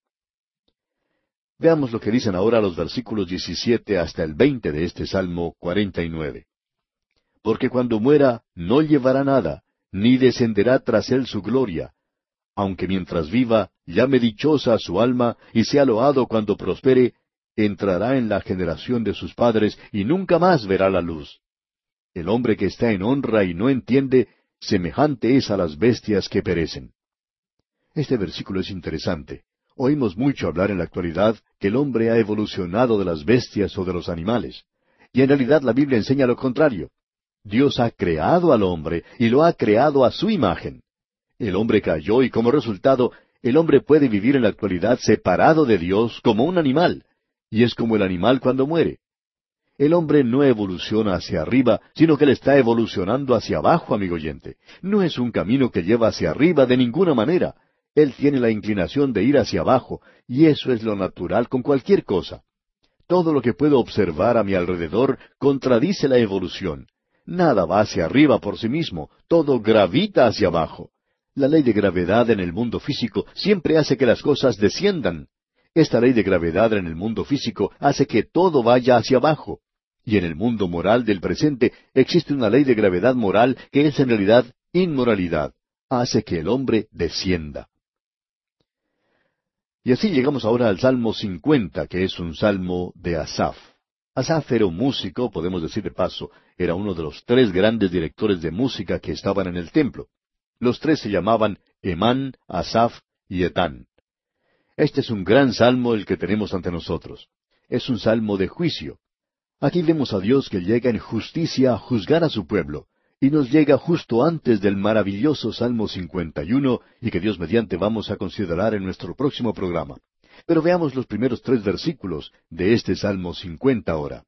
Veamos lo que dicen ahora los versículos 17 hasta el 20 de este salmo 49. Porque cuando muera no llevará nada, ni descenderá tras él su gloria, aunque mientras viva llame dichosa su alma y sea loado cuando prospere, entrará en la generación de sus padres y nunca más verá la luz. El hombre que está en honra y no entiende, semejante es a las bestias que perecen. Este versículo es interesante. Oímos mucho hablar en la actualidad que el hombre ha evolucionado de las bestias o de los animales. Y en realidad la Biblia enseña lo contrario. Dios ha creado al hombre y lo ha creado a su imagen. El hombre cayó y como resultado el hombre puede vivir en la actualidad separado de Dios como un animal, y es como el animal cuando muere. El hombre no evoluciona hacia arriba, sino que le está evolucionando hacia abajo, amigo oyente. No es un camino que lleva hacia arriba de ninguna manera. Él tiene la inclinación de ir hacia abajo, y eso es lo natural con cualquier cosa. Todo lo que puedo observar a mi alrededor contradice la evolución. Nada va hacia arriba por sí mismo, todo gravita hacia abajo. La ley de gravedad en el mundo físico siempre hace que las cosas desciendan. Esta ley de gravedad en el mundo físico hace que todo vaya hacia abajo. Y en el mundo moral del presente existe una ley de gravedad moral que es en realidad inmoralidad. Hace que el hombre descienda. Y así llegamos ahora al Salmo 50, que es un salmo de Asaf. Asaf era un músico, podemos decir de paso, era uno de los tres grandes directores de música que estaban en el templo. Los tres se llamaban Emán, Asaf y Etán. Este es un gran salmo el que tenemos ante nosotros. Es un salmo de juicio. Aquí vemos a Dios que llega en justicia a juzgar a su pueblo, y nos llega justo antes del maravilloso Salmo 51 y que Dios mediante vamos a considerar en nuestro próximo programa. Pero veamos los primeros tres versículos de este Salmo 50 ahora.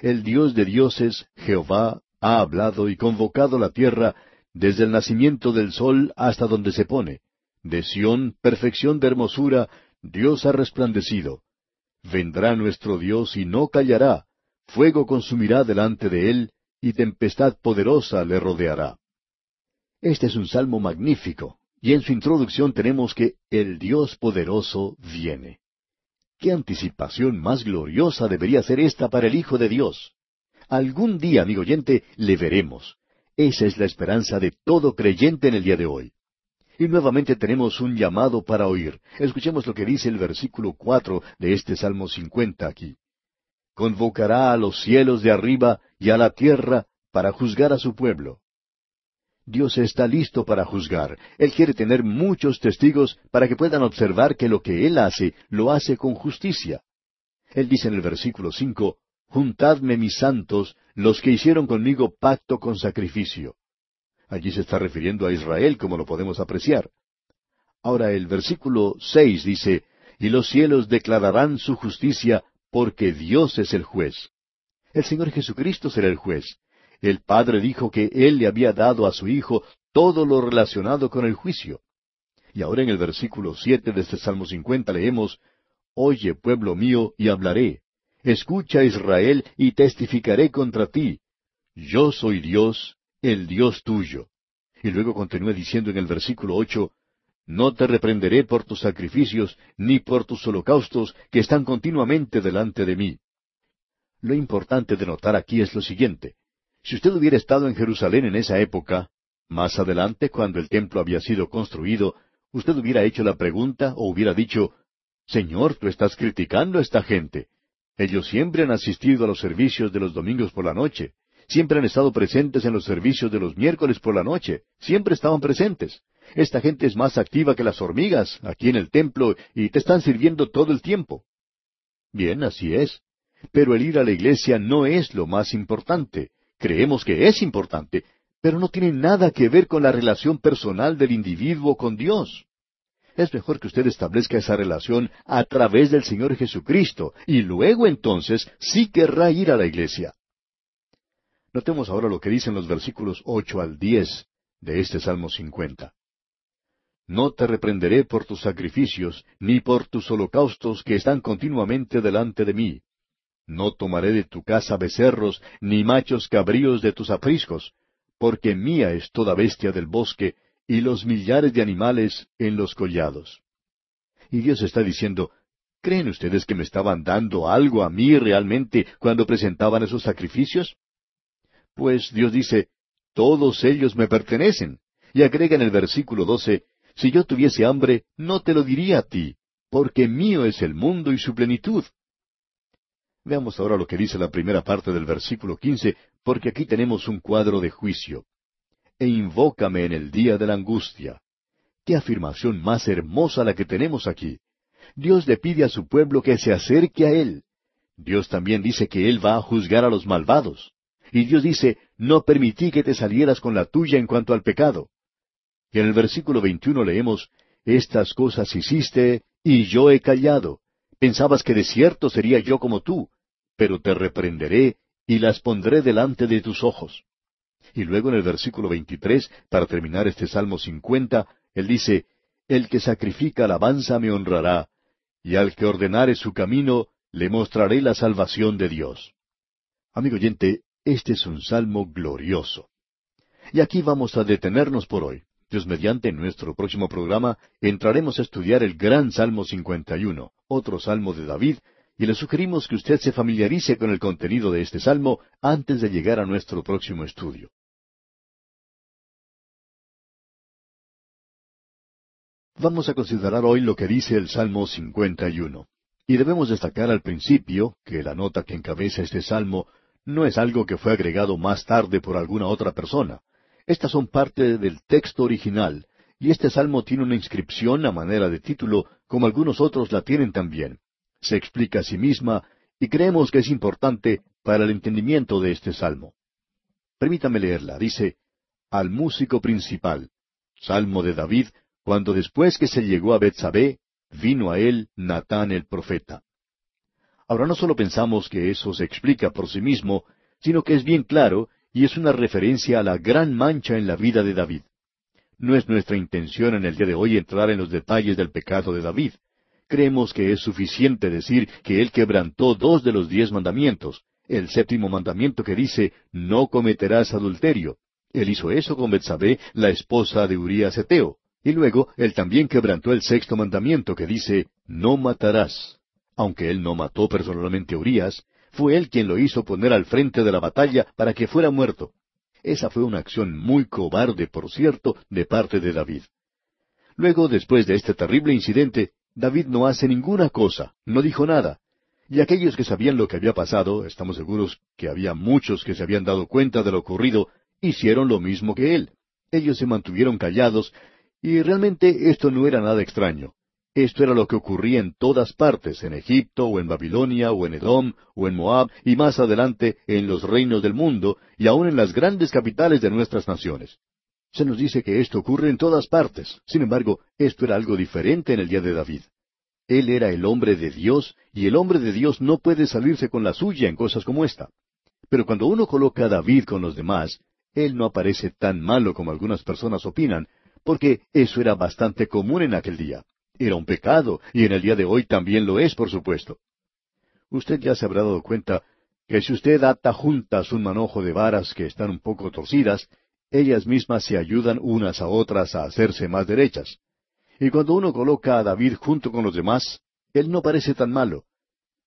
El Dios de dioses, Jehová, ha hablado y convocado la tierra desde el nacimiento del sol hasta donde se pone. De Sión, perfección de hermosura, Dios ha resplandecido. Vendrá nuestro Dios y no callará, fuego consumirá delante de él, y tempestad poderosa le rodeará. Este es un salmo magnífico, y en su introducción tenemos que el Dios poderoso viene. ¿Qué anticipación más gloriosa debería ser esta para el Hijo de Dios? Algún día, amigo oyente, le veremos. Esa es la esperanza de todo creyente en el día de hoy. Y nuevamente tenemos un llamado para oír. Escuchemos lo que dice el versículo cuatro de este Salmo cincuenta aquí convocará a los cielos de arriba y a la tierra para juzgar a su pueblo. Dios está listo para juzgar. Él quiere tener muchos testigos para que puedan observar que lo que Él hace, lo hace con justicia. Él dice en el versículo cinco, Juntadme mis santos, los que hicieron conmigo pacto con sacrificio. Allí se está refiriendo a Israel, como lo podemos apreciar. Ahora el versículo seis dice, Y los cielos declararán su justicia porque Dios es el juez. El Señor Jesucristo será el juez. El Padre dijo que Él le había dado a su Hijo todo lo relacionado con el juicio. Y ahora en el versículo siete de este Salmo 50 leemos, Oye, pueblo mío, y hablaré. Escucha, Israel, y testificaré contra ti. Yo soy Dios, el Dios tuyo. Y luego continúa diciendo en el versículo ocho, no te reprenderé por tus sacrificios, ni por tus holocaustos, que están continuamente delante de mí. Lo importante de notar aquí es lo siguiente. Si usted hubiera estado en Jerusalén en esa época, más adelante, cuando el templo había sido construido, usted hubiera hecho la pregunta o hubiera dicho, Señor, tú estás criticando a esta gente. Ellos siempre han asistido a los servicios de los domingos por la noche, siempre han estado presentes en los servicios de los miércoles por la noche, siempre estaban presentes. Esta gente es más activa que las hormigas aquí en el templo y te están sirviendo todo el tiempo. Bien, así es. Pero el ir a la iglesia no es lo más importante. Creemos que es importante, pero no tiene nada que ver con la relación personal del individuo con Dios. Es mejor que usted establezca esa relación a través del Señor Jesucristo, y luego entonces sí querrá ir a la iglesia. Notemos ahora lo que dicen los versículos ocho al diez de este Salmo cincuenta. No te reprenderé por tus sacrificios, ni por tus holocaustos que están continuamente delante de mí. No tomaré de tu casa becerros, ni machos cabríos de tus apriscos, porque mía es toda bestia del bosque, y los millares de animales en los collados. Y Dios está diciendo, ¿creen ustedes que me estaban dando algo a mí realmente cuando presentaban esos sacrificios? Pues Dios dice, todos ellos me pertenecen. Y agrega en el versículo doce, si yo tuviese hambre, no te lo diría a ti, porque mío es el mundo y su plenitud. Veamos ahora lo que dice la primera parte del versículo quince, porque aquí tenemos un cuadro de juicio. E invócame en el día de la angustia. Qué afirmación más hermosa la que tenemos aquí. Dios le pide a su pueblo que se acerque a Él. Dios también dice que Él va a juzgar a los malvados. Y Dios dice, no permití que te salieras con la tuya en cuanto al pecado. Y en el versículo 21 leemos, Estas cosas hiciste, y yo he callado. Pensabas que de cierto sería yo como tú, pero te reprenderé, y las pondré delante de tus ojos. Y luego en el versículo 23, para terminar este Salmo 50, él dice, El que sacrifica alabanza me honrará, y al que ordenare su camino, le mostraré la salvación de Dios. Amigo oyente, este es un salmo glorioso. Y aquí vamos a detenernos por hoy. Dios mediante, nuestro próximo programa entraremos a estudiar el gran Salmo 51, otro salmo de David, y le sugerimos que usted se familiarice con el contenido de este salmo antes de llegar a nuestro próximo estudio. Vamos a considerar hoy lo que dice el Salmo 51. Y debemos destacar al principio que la nota que encabeza este salmo no es algo que fue agregado más tarde por alguna otra persona. Estas son parte del texto original, y este salmo tiene una inscripción a manera de título, como algunos otros la tienen también. Se explica a sí misma, y creemos que es importante para el entendimiento de este salmo. Permítame leerla. Dice, Al músico principal, salmo de David, cuando después que se llegó a Betsabé, vino a él Natán el profeta. Ahora no solo pensamos que eso se explica por sí mismo, sino que es bien claro y es una referencia a la gran mancha en la vida de David. No es nuestra intención en el día de hoy entrar en los detalles del pecado de David. Creemos que es suficiente decir que él quebrantó dos de los diez mandamientos, el séptimo mandamiento que dice, no cometerás adulterio. Él hizo eso con Betsabé, la esposa de Urías Eteo. Y luego él también quebrantó el sexto mandamiento que dice, no matarás. Aunque él no mató personalmente a Urías, fue él quien lo hizo poner al frente de la batalla para que fuera muerto. Esa fue una acción muy cobarde, por cierto, de parte de David. Luego, después de este terrible incidente, David no hace ninguna cosa, no dijo nada. Y aquellos que sabían lo que había pasado, estamos seguros que había muchos que se habían dado cuenta de lo ocurrido, hicieron lo mismo que él. Ellos se mantuvieron callados, y realmente esto no era nada extraño. Esto era lo que ocurría en todas partes, en Egipto, o en Babilonia, o en Edom, o en Moab, y más adelante en los reinos del mundo, y aun en las grandes capitales de nuestras naciones. Se nos dice que esto ocurre en todas partes. Sin embargo, esto era algo diferente en el día de David. Él era el hombre de Dios, y el hombre de Dios no puede salirse con la suya en cosas como esta. Pero cuando uno coloca a David con los demás, él no aparece tan malo como algunas personas opinan, porque eso era bastante común en aquel día. Era un pecado, y en el día de hoy también lo es, por supuesto. Usted ya se habrá dado cuenta que si usted ata juntas un manojo de varas que están un poco torcidas, ellas mismas se ayudan unas a otras a hacerse más derechas. Y cuando uno coloca a David junto con los demás, él no parece tan malo.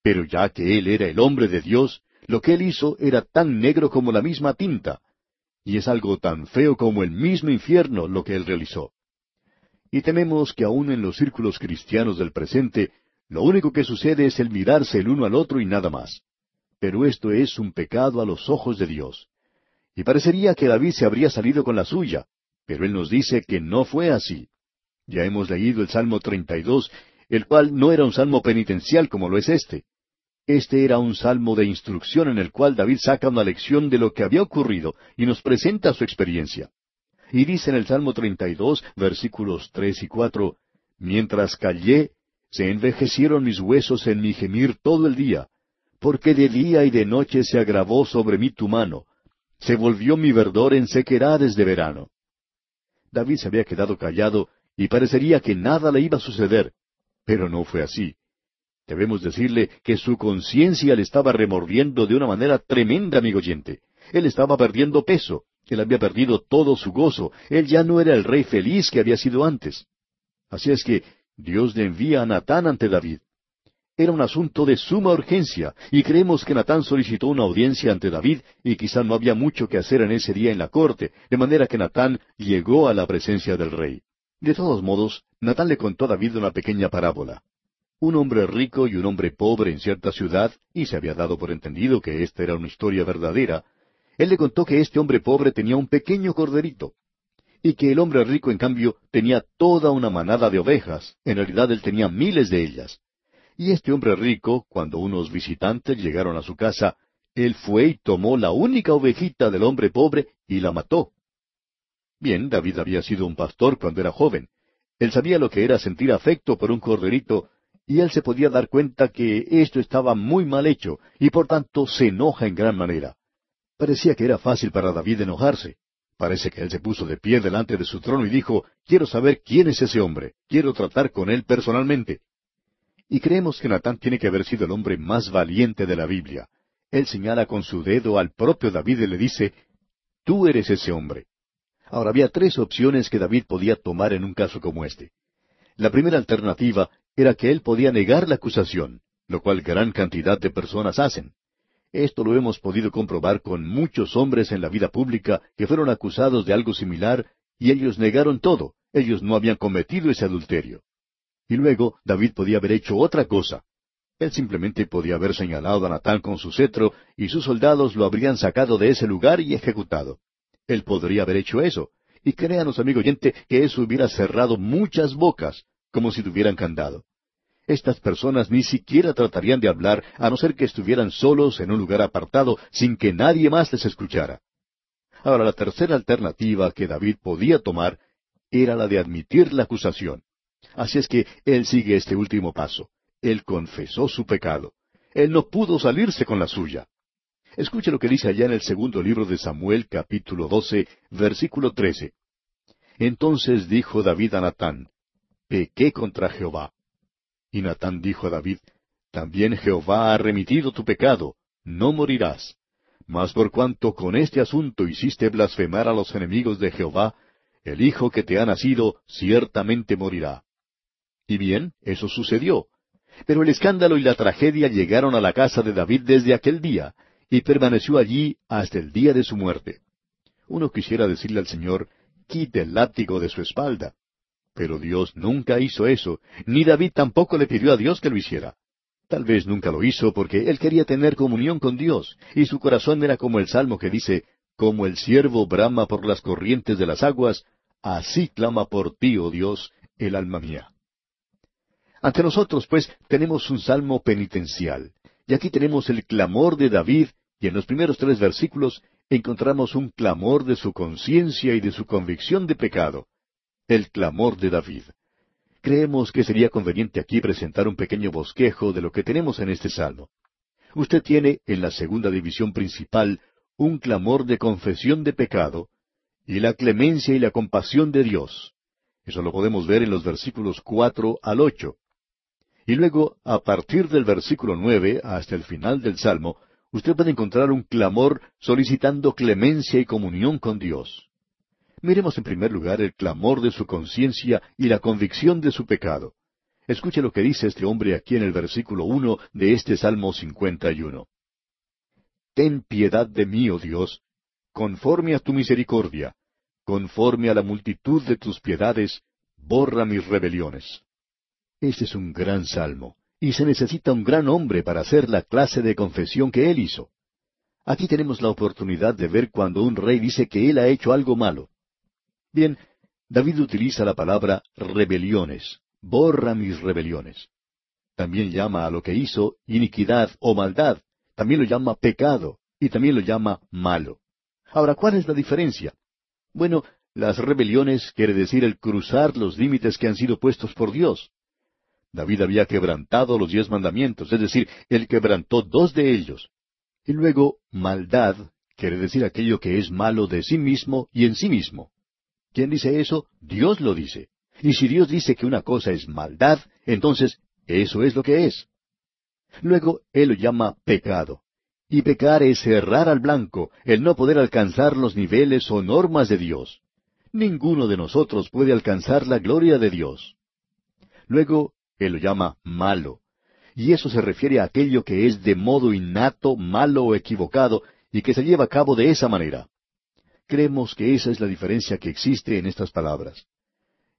Pero ya que él era el hombre de Dios, lo que él hizo era tan negro como la misma tinta. Y es algo tan feo como el mismo infierno lo que él realizó. Y tememos que aun en los círculos cristianos del presente, lo único que sucede es el mirarse el uno al otro y nada más. Pero esto es un pecado a los ojos de Dios. Y parecería que David se habría salido con la suya, pero él nos dice que no fue así. Ya hemos leído el Salmo 32, el cual no era un salmo penitencial como lo es este. Este era un salmo de instrucción en el cual David saca una lección de lo que había ocurrido y nos presenta su experiencia. Y dice en el Salmo 32, versículos tres y cuatro, Mientras callé, se envejecieron mis huesos en mi gemir todo el día, porque de día y de noche se agravó sobre mí tu mano, se volvió mi verdor en sequedades de verano. David se había quedado callado y parecería que nada le iba a suceder, pero no fue así. Debemos decirle que su conciencia le estaba remordiendo de una manera tremenda, amigo oyente. Él estaba perdiendo peso, él había perdido todo su gozo. Él ya no era el rey feliz que había sido antes. Así es que Dios le envía a Natán ante David. Era un asunto de suma urgencia, y creemos que Natán solicitó una audiencia ante David, y quizá no había mucho que hacer en ese día en la corte, de manera que Natán llegó a la presencia del rey. De todos modos, Natán le contó a David una pequeña parábola. Un hombre rico y un hombre pobre en cierta ciudad, y se había dado por entendido que esta era una historia verdadera, él le contó que este hombre pobre tenía un pequeño corderito, y que el hombre rico, en cambio, tenía toda una manada de ovejas. En realidad él tenía miles de ellas. Y este hombre rico, cuando unos visitantes llegaron a su casa, él fue y tomó la única ovejita del hombre pobre y la mató. Bien, David había sido un pastor cuando era joven. Él sabía lo que era sentir afecto por un corderito, y él se podía dar cuenta que esto estaba muy mal hecho, y por tanto se enoja en gran manera. Parecía que era fácil para David enojarse. Parece que él se puso de pie delante de su trono y dijo, quiero saber quién es ese hombre, quiero tratar con él personalmente. Y creemos que Natán tiene que haber sido el hombre más valiente de la Biblia. Él señala con su dedo al propio David y le dice, tú eres ese hombre. Ahora había tres opciones que David podía tomar en un caso como este. La primera alternativa era que él podía negar la acusación, lo cual gran cantidad de personas hacen. Esto lo hemos podido comprobar con muchos hombres en la vida pública que fueron acusados de algo similar y ellos negaron todo. Ellos no habían cometido ese adulterio. Y luego David podía haber hecho otra cosa. Él simplemente podía haber señalado a Natán con su cetro y sus soldados lo habrían sacado de ese lugar y ejecutado. Él podría haber hecho eso. Y créanos, amigo oyente, que eso hubiera cerrado muchas bocas, como si tuvieran candado. Estas personas ni siquiera tratarían de hablar a no ser que estuvieran solos en un lugar apartado sin que nadie más les escuchara. Ahora, la tercera alternativa que David podía tomar era la de admitir la acusación. Así es que él sigue este último paso. Él confesó su pecado. Él no pudo salirse con la suya. Escuche lo que dice allá en el segundo libro de Samuel, capítulo 12, versículo 13. Entonces dijo David a Natán, Pequé contra Jehová. Y Natán dijo a David, También Jehová ha remitido tu pecado, no morirás. Mas por cuanto con este asunto hiciste blasfemar a los enemigos de Jehová, el hijo que te ha nacido ciertamente morirá. Y bien, eso sucedió. Pero el escándalo y la tragedia llegaron a la casa de David desde aquel día, y permaneció allí hasta el día de su muerte. Uno quisiera decirle al Señor, quite el látigo de su espalda. Pero Dios nunca hizo eso, ni David tampoco le pidió a Dios que lo hiciera. Tal vez nunca lo hizo porque él quería tener comunión con Dios, y su corazón era como el salmo que dice, como el siervo brama por las corrientes de las aguas, así clama por ti, oh Dios, el alma mía. Ante nosotros, pues, tenemos un salmo penitencial, y aquí tenemos el clamor de David, y en los primeros tres versículos encontramos un clamor de su conciencia y de su convicción de pecado. El clamor de David. Creemos que sería conveniente aquí presentar un pequeño bosquejo de lo que tenemos en este salmo. Usted tiene en la segunda división principal un clamor de confesión de pecado y la clemencia y la compasión de Dios. Eso lo podemos ver en los versículos cuatro al ocho. Y luego, a partir del versículo nueve hasta el final del Salmo, usted puede encontrar un clamor solicitando clemencia y comunión con Dios. Miremos en primer lugar el clamor de su conciencia y la convicción de su pecado. Escuche lo que dice este hombre aquí en el versículo uno de este Salmo 51. Ten piedad de mí, oh Dios, conforme a tu misericordia, conforme a la multitud de tus piedades, borra mis rebeliones. Este es un gran salmo, y se necesita un gran hombre para hacer la clase de confesión que él hizo. Aquí tenemos la oportunidad de ver cuando un rey dice que él ha hecho algo malo. Bien, David utiliza la palabra rebeliones, borra mis rebeliones. También llama a lo que hizo iniquidad o maldad, también lo llama pecado, y también lo llama malo. Ahora, ¿cuál es la diferencia? Bueno, las rebeliones quiere decir el cruzar los límites que han sido puestos por Dios. David había quebrantado los diez mandamientos, es decir, él quebrantó dos de ellos. Y luego, maldad quiere decir aquello que es malo de sí mismo y en sí mismo. ¿Quién dice eso? Dios lo dice. Y si Dios dice que una cosa es maldad, entonces eso es lo que es. Luego, Él lo llama pecado. Y pecar es errar al blanco, el no poder alcanzar los niveles o normas de Dios. Ninguno de nosotros puede alcanzar la gloria de Dios. Luego, él lo llama malo. Y eso se refiere a aquello que es de modo innato, malo o equivocado, y que se lleva a cabo de esa manera. Creemos que esa es la diferencia que existe en estas palabras.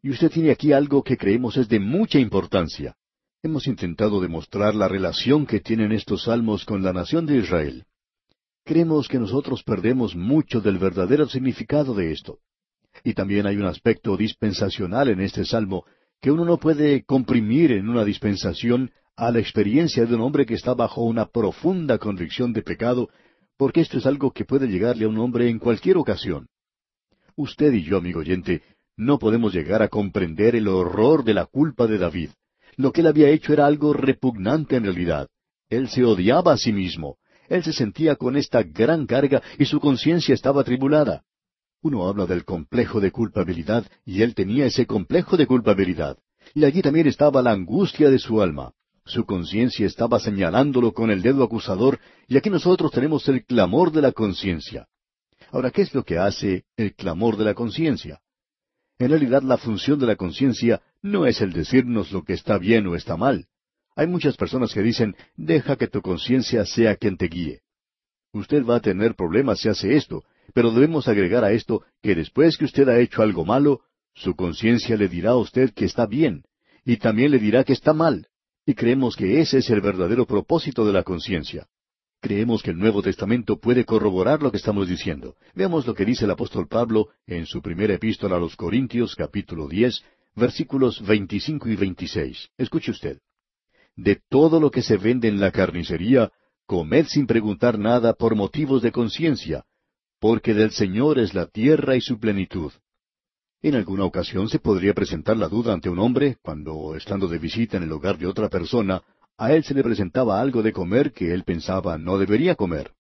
Y usted tiene aquí algo que creemos es de mucha importancia. Hemos intentado demostrar la relación que tienen estos salmos con la nación de Israel. Creemos que nosotros perdemos mucho del verdadero significado de esto. Y también hay un aspecto dispensacional en este salmo que uno no puede comprimir en una dispensación a la experiencia de un hombre que está bajo una profunda convicción de pecado, porque esto es algo que puede llegarle a un hombre en cualquier ocasión. Usted y yo, amigo oyente, no podemos llegar a comprender el horror de la culpa de David. Lo que él había hecho era algo repugnante en realidad. Él se odiaba a sí mismo. Él se sentía con esta gran carga y su conciencia estaba atribulada. Uno habla del complejo de culpabilidad y él tenía ese complejo de culpabilidad. Y allí también estaba la angustia de su alma. Su conciencia estaba señalándolo con el dedo acusador y aquí nosotros tenemos el clamor de la conciencia. Ahora, ¿qué es lo que hace el clamor de la conciencia? En realidad la función de la conciencia no es el decirnos lo que está bien o está mal. Hay muchas personas que dicen, deja que tu conciencia sea quien te guíe. Usted va a tener problemas si hace esto, pero debemos agregar a esto que después que usted ha hecho algo malo, su conciencia le dirá a usted que está bien, y también le dirá que está mal. Y creemos que ese es el verdadero propósito de la conciencia. Creemos que el Nuevo Testamento puede corroborar lo que estamos diciendo. Veamos lo que dice el apóstol Pablo en su primera epístola a los Corintios, capítulo diez, versículos veinticinco y veintiséis. Escuche usted. De todo lo que se vende en la carnicería, comed sin preguntar nada por motivos de conciencia, porque del Señor es la tierra y su plenitud. En alguna ocasión se podría presentar la duda ante un hombre cuando, estando de visita en el hogar de otra persona, a él se le presentaba algo de comer que él pensaba no debería comer.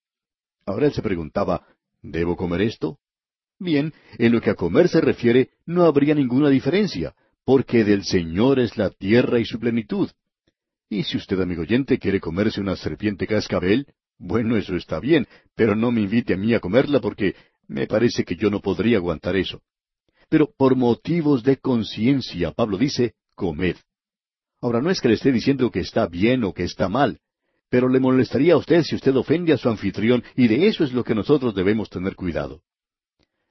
Ahora él se preguntaba, ¿debo comer esto? Bien, en lo que a comer se refiere, no habría ninguna diferencia, porque del Señor es la tierra y su plenitud. Y si usted, amigo oyente, quiere comerse una serpiente cascabel, bueno, eso está bien, pero no me invite a mí a comerla porque me parece que yo no podría aguantar eso. Pero por motivos de conciencia, Pablo dice, comed. Ahora, no es que le esté diciendo que está bien o que está mal, pero le molestaría a usted si usted ofende a su anfitrión, y de eso es lo que nosotros debemos tener cuidado.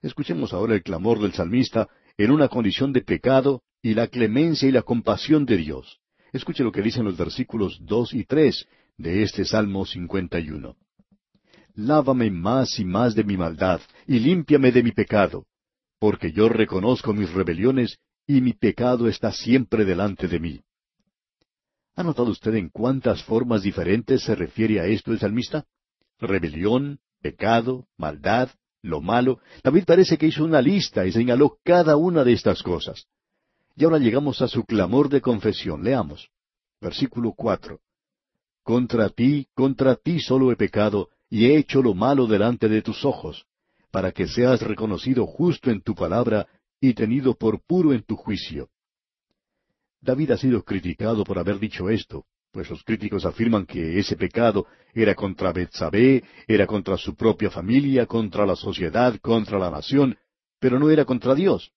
Escuchemos ahora el clamor del salmista en una condición de pecado y la clemencia y la compasión de Dios. Escuche lo que dicen los versículos dos y tres de este Salmo 51. Lávame más y más de mi maldad, y límpiame de mi pecado, porque yo reconozco mis rebeliones, y mi pecado está siempre delante de mí. ¿Ha notado usted en cuántas formas diferentes se refiere a esto el salmista? Rebelión, pecado, maldad, lo malo. David parece que hizo una lista y señaló cada una de estas cosas. Y ahora llegamos a su clamor de confesión. Leamos. Versículo cuatro. Contra ti, contra ti solo he pecado, y he hecho lo malo delante de tus ojos, para que seas reconocido justo en tu palabra y tenido por puro en tu juicio. David ha sido criticado por haber dicho esto, pues los críticos afirman que ese pecado era contra Betsabé, era contra su propia familia, contra la sociedad, contra la nación, pero no era contra Dios.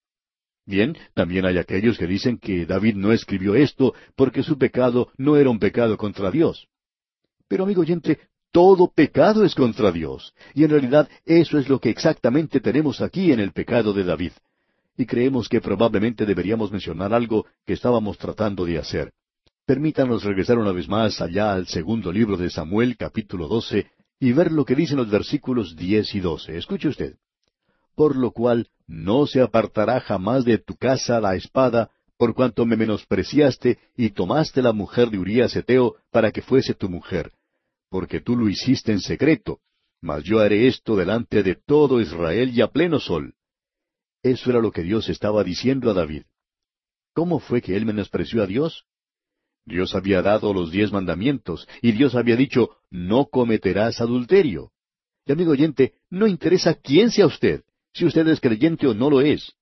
Bien, también hay aquellos que dicen que David no escribió esto porque su pecado no era un pecado contra Dios. Pero amigo oyente, todo pecado es contra Dios. Y en realidad eso es lo que exactamente tenemos aquí en el pecado de David. Y creemos que probablemente deberíamos mencionar algo que estábamos tratando de hacer. Permítanos regresar una vez más allá al segundo libro de Samuel, capítulo 12, y ver lo que dicen los versículos diez y doce. Escuche usted por lo cual no se apartará jamás de tu casa la espada, por cuanto me menospreciaste y tomaste la mujer de Urías Eteo para que fuese tu mujer, porque tú lo hiciste en secreto, mas yo haré esto delante de todo Israel y a pleno sol. Eso era lo que Dios estaba diciendo a David. ¿Cómo fue que él menospreció a Dios? Dios había dado los diez mandamientos, y Dios había dicho, no cometerás adulterio. Y amigo oyente, no interesa quién sea usted, si usted es creyente o no lo es.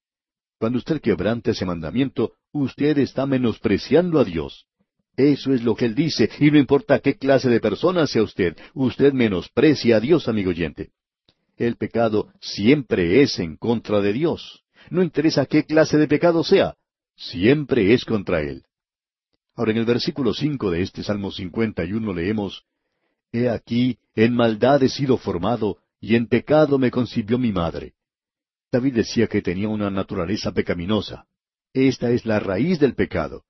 Cuando usted quebrante ese mandamiento, usted está menospreciando a Dios. Eso es lo que Él dice, y no importa qué clase de persona sea usted, usted menosprecia a Dios, amigo oyente. El pecado siempre es en contra de Dios. No interesa qué clase de pecado sea, siempre es contra Él. Ahora en el versículo cinco de este Salmo 51 leemos, He aquí, en maldad he sido formado, y en pecado me concibió mi madre. David decía que tenía una naturaleza pecaminosa. Esta es la raíz del pecado.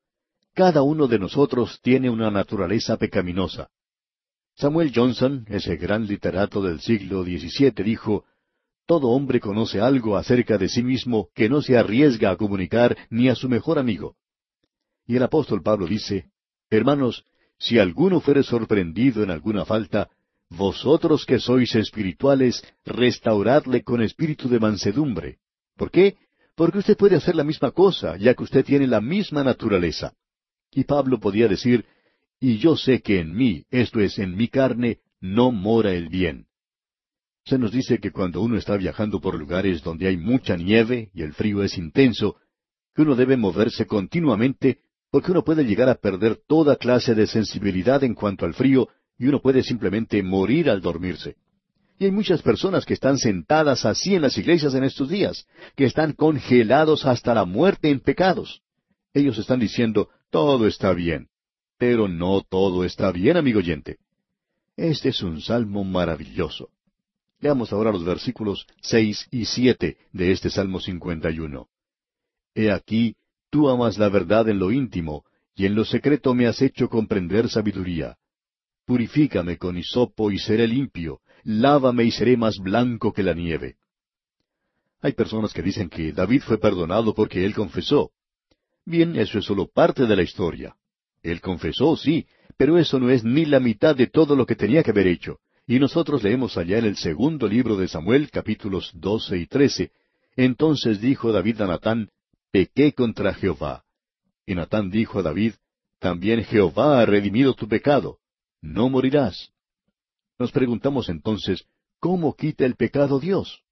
Cada uno de nosotros tiene una naturaleza pecaminosa. Samuel Johnson, ese gran literato del siglo XVII, dijo, Todo hombre conoce algo acerca de sí mismo que no se arriesga a comunicar ni a su mejor amigo. Y el apóstol Pablo dice, Hermanos, si alguno fuere sorprendido en alguna falta, vosotros que sois espirituales, restauradle con espíritu de mansedumbre. ¿Por qué? Porque usted puede hacer la misma cosa, ya que usted tiene la misma naturaleza. Y Pablo podía decir, y yo sé que en mí, esto es, en mi carne, no mora el bien. Se nos dice que cuando uno está viajando por lugares donde hay mucha nieve y el frío es intenso, que uno debe moverse continuamente porque uno puede llegar a perder toda clase de sensibilidad en cuanto al frío y uno puede simplemente morir al dormirse. Y hay muchas personas que están sentadas así en las iglesias en estos días, que están congelados hasta la muerte en pecados. Ellos están diciendo, todo está bien. Pero no todo está bien, amigo oyente. Este es un salmo maravilloso. Leamos ahora los versículos seis y siete de este Salmo 51. He aquí, tú amas la verdad en lo íntimo, y en lo secreto me has hecho comprender sabiduría. Purifícame con hisopo y seré limpio, lávame y seré más blanco que la nieve. Hay personas que dicen que David fue perdonado porque él confesó. Bien, eso es solo parte de la historia. Él confesó, sí, pero eso no es ni la mitad de todo lo que tenía que haber hecho. Y nosotros leemos allá en el segundo libro de Samuel, capítulos doce y trece. Entonces dijo David a Natán, Pequé contra Jehová. Y Natán dijo a David, También Jehová ha redimido tu pecado. No morirás. Nos preguntamos entonces, ¿cómo quita el pecado Dios?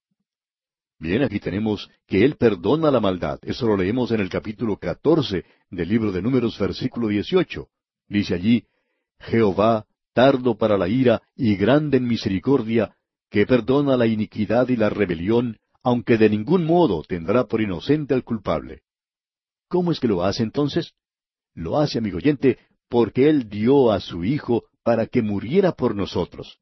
Bien, aquí tenemos que Él perdona la maldad. Eso lo leemos en el capítulo catorce del libro de Números, versículo dieciocho. Dice allí, Jehová, tardo para la ira y grande en misericordia, que perdona la iniquidad y la rebelión, aunque de ningún modo tendrá por inocente al culpable. ¿Cómo es que lo hace entonces? Lo hace, amigo oyente, porque Él dio a su Hijo para que muriera por nosotros.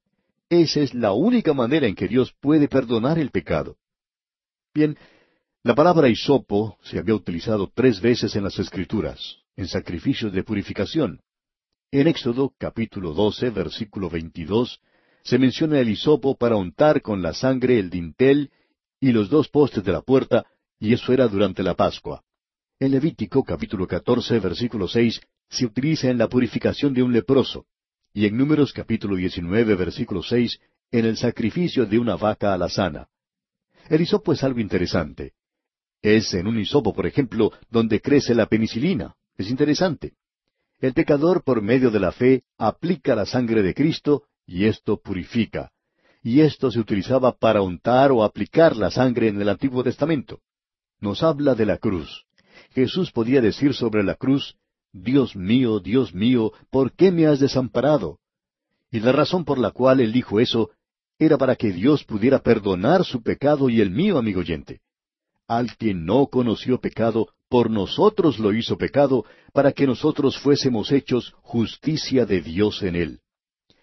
Esa es la única manera en que Dios puede perdonar el pecado. Bien, la palabra hisopo se había utilizado tres veces en las Escrituras, en sacrificios de purificación. En Éxodo capítulo 12, versículo 22, se menciona el hisopo para untar con la sangre el dintel y los dos postes de la puerta, y eso era durante la Pascua. En Levítico capítulo 14, versículo 6, se utiliza en la purificación de un leproso, y en Números capítulo 19, versículo 6, en el sacrificio de una vaca alazana. El hisopo es algo interesante. Es en un hisopo, por ejemplo, donde crece la penicilina. Es interesante. El pecador, por medio de la fe, aplica la sangre de Cristo y esto purifica. Y esto se utilizaba para untar o aplicar la sangre en el Antiguo Testamento. Nos habla de la cruz. Jesús podía decir sobre la cruz, Dios mío, Dios mío, ¿por qué me has desamparado? Y la razón por la cual él dijo eso era para que Dios pudiera perdonar su pecado y el mío, amigo oyente. Al que no conoció pecado, por nosotros lo hizo pecado, para que nosotros fuésemos hechos justicia de Dios en él.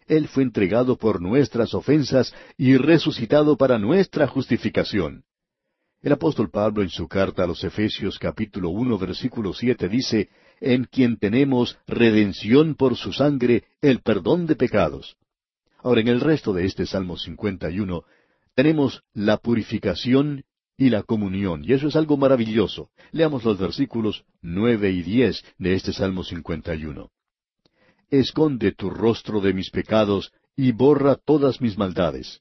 Él fue entregado por nuestras ofensas y resucitado para nuestra justificación. El apóstol Pablo en su carta a los Efesios capítulo uno versículo siete dice, en quien tenemos redención por su sangre, el perdón de pecados. Ahora, en el resto de este Salmo 51 tenemos la purificación y la comunión, y eso es algo maravilloso. Leamos los versículos nueve y diez de este Salmo 51. Esconde tu rostro de mis pecados y borra todas mis maldades.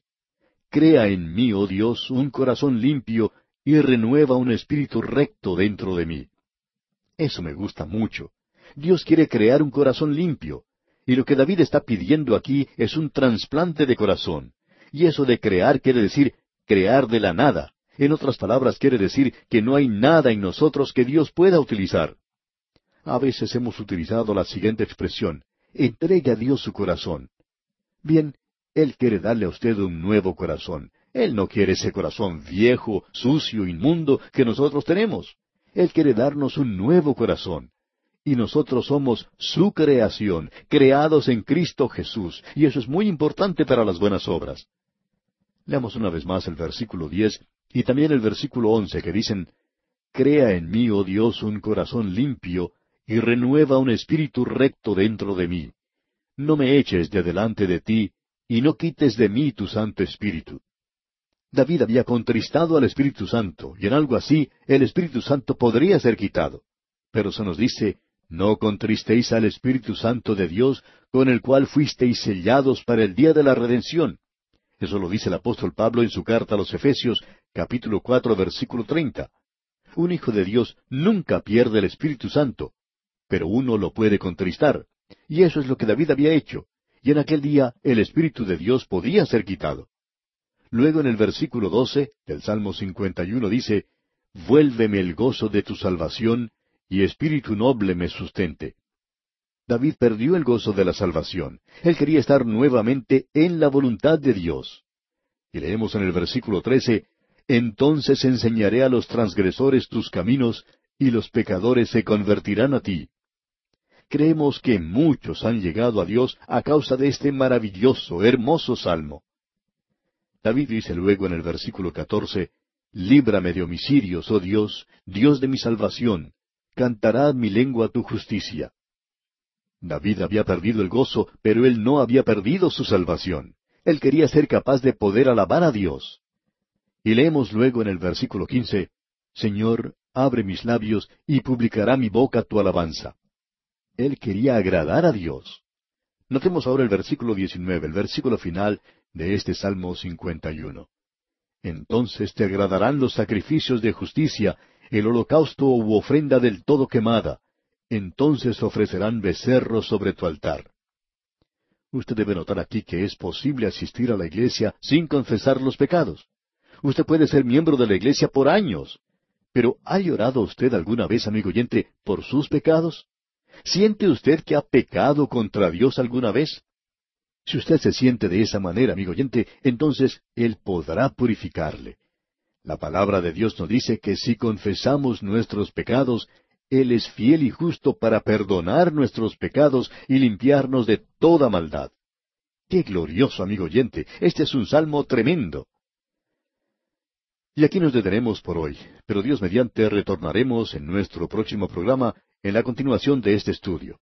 Crea en mí, oh Dios, un corazón limpio y renueva un espíritu recto dentro de mí. Eso me gusta mucho. Dios quiere crear un corazón limpio. Y lo que David está pidiendo aquí es un trasplante de corazón. Y eso de crear quiere decir crear de la nada. En otras palabras, quiere decir que no hay nada en nosotros que Dios pueda utilizar. A veces hemos utilizado la siguiente expresión, entregue a Dios su corazón. Bien, Él quiere darle a usted un nuevo corazón. Él no quiere ese corazón viejo, sucio, inmundo que nosotros tenemos. Él quiere darnos un nuevo corazón y nosotros somos su creación, creados en Cristo Jesús, y eso es muy importante para las buenas obras. Leamos una vez más el versículo diez y también el versículo once que dicen, Crea en mí, oh Dios, un corazón limpio, y renueva un espíritu recto dentro de mí. No me eches de delante de ti, y no quites de mí tu Santo Espíritu. David había contristado al Espíritu Santo, y en algo así el Espíritu Santo podría ser quitado. Pero se nos dice, no contristéis al Espíritu Santo de Dios, con el cual fuisteis sellados para el día de la redención. Eso lo dice el apóstol Pablo en su carta a los Efesios, capítulo cuatro, versículo treinta. Un hijo de Dios nunca pierde el Espíritu Santo, pero uno lo puede contristar. Y eso es lo que David había hecho. Y en aquel día el Espíritu de Dios podía ser quitado. Luego en el versículo doce del Salmo 51 dice, Vuélveme el gozo de tu salvación y espíritu noble me sustente. David perdió el gozo de la salvación. Él quería estar nuevamente en la voluntad de Dios. Y leemos en el versículo trece, Entonces enseñaré a los transgresores tus caminos, y los pecadores se convertirán a ti. Creemos que muchos han llegado a Dios a causa de este maravilloso, hermoso salmo. David dice luego en el versículo catorce, Líbrame de homicidios, oh Dios, Dios de mi salvación, cantará mi lengua tu justicia. David había perdido el gozo, pero él no había perdido su salvación. Él quería ser capaz de poder alabar a Dios. Y leemos luego en el versículo quince, Señor, abre mis labios y publicará mi boca tu alabanza. Él quería agradar a Dios. Notemos ahora el versículo diecinueve, el versículo final de este Salmo 51. Entonces te agradarán los sacrificios de justicia, el holocausto u ofrenda del todo quemada. Entonces ofrecerán becerros sobre tu altar. Usted debe notar aquí que es posible asistir a la iglesia sin confesar los pecados. Usted puede ser miembro de la iglesia por años. Pero ¿ha llorado usted alguna vez, amigo oyente, por sus pecados? ¿Siente usted que ha pecado contra Dios alguna vez? Si usted se siente de esa manera, amigo oyente, entonces Él podrá purificarle. La palabra de Dios nos dice que si confesamos nuestros pecados, Él es fiel y justo para perdonar nuestros pecados y limpiarnos de toda maldad. ¡Qué glorioso, amigo oyente! Este es un salmo tremendo. Y aquí nos detenemos por hoy, pero Dios mediante retornaremos en nuestro próximo programa en la continuación de este estudio.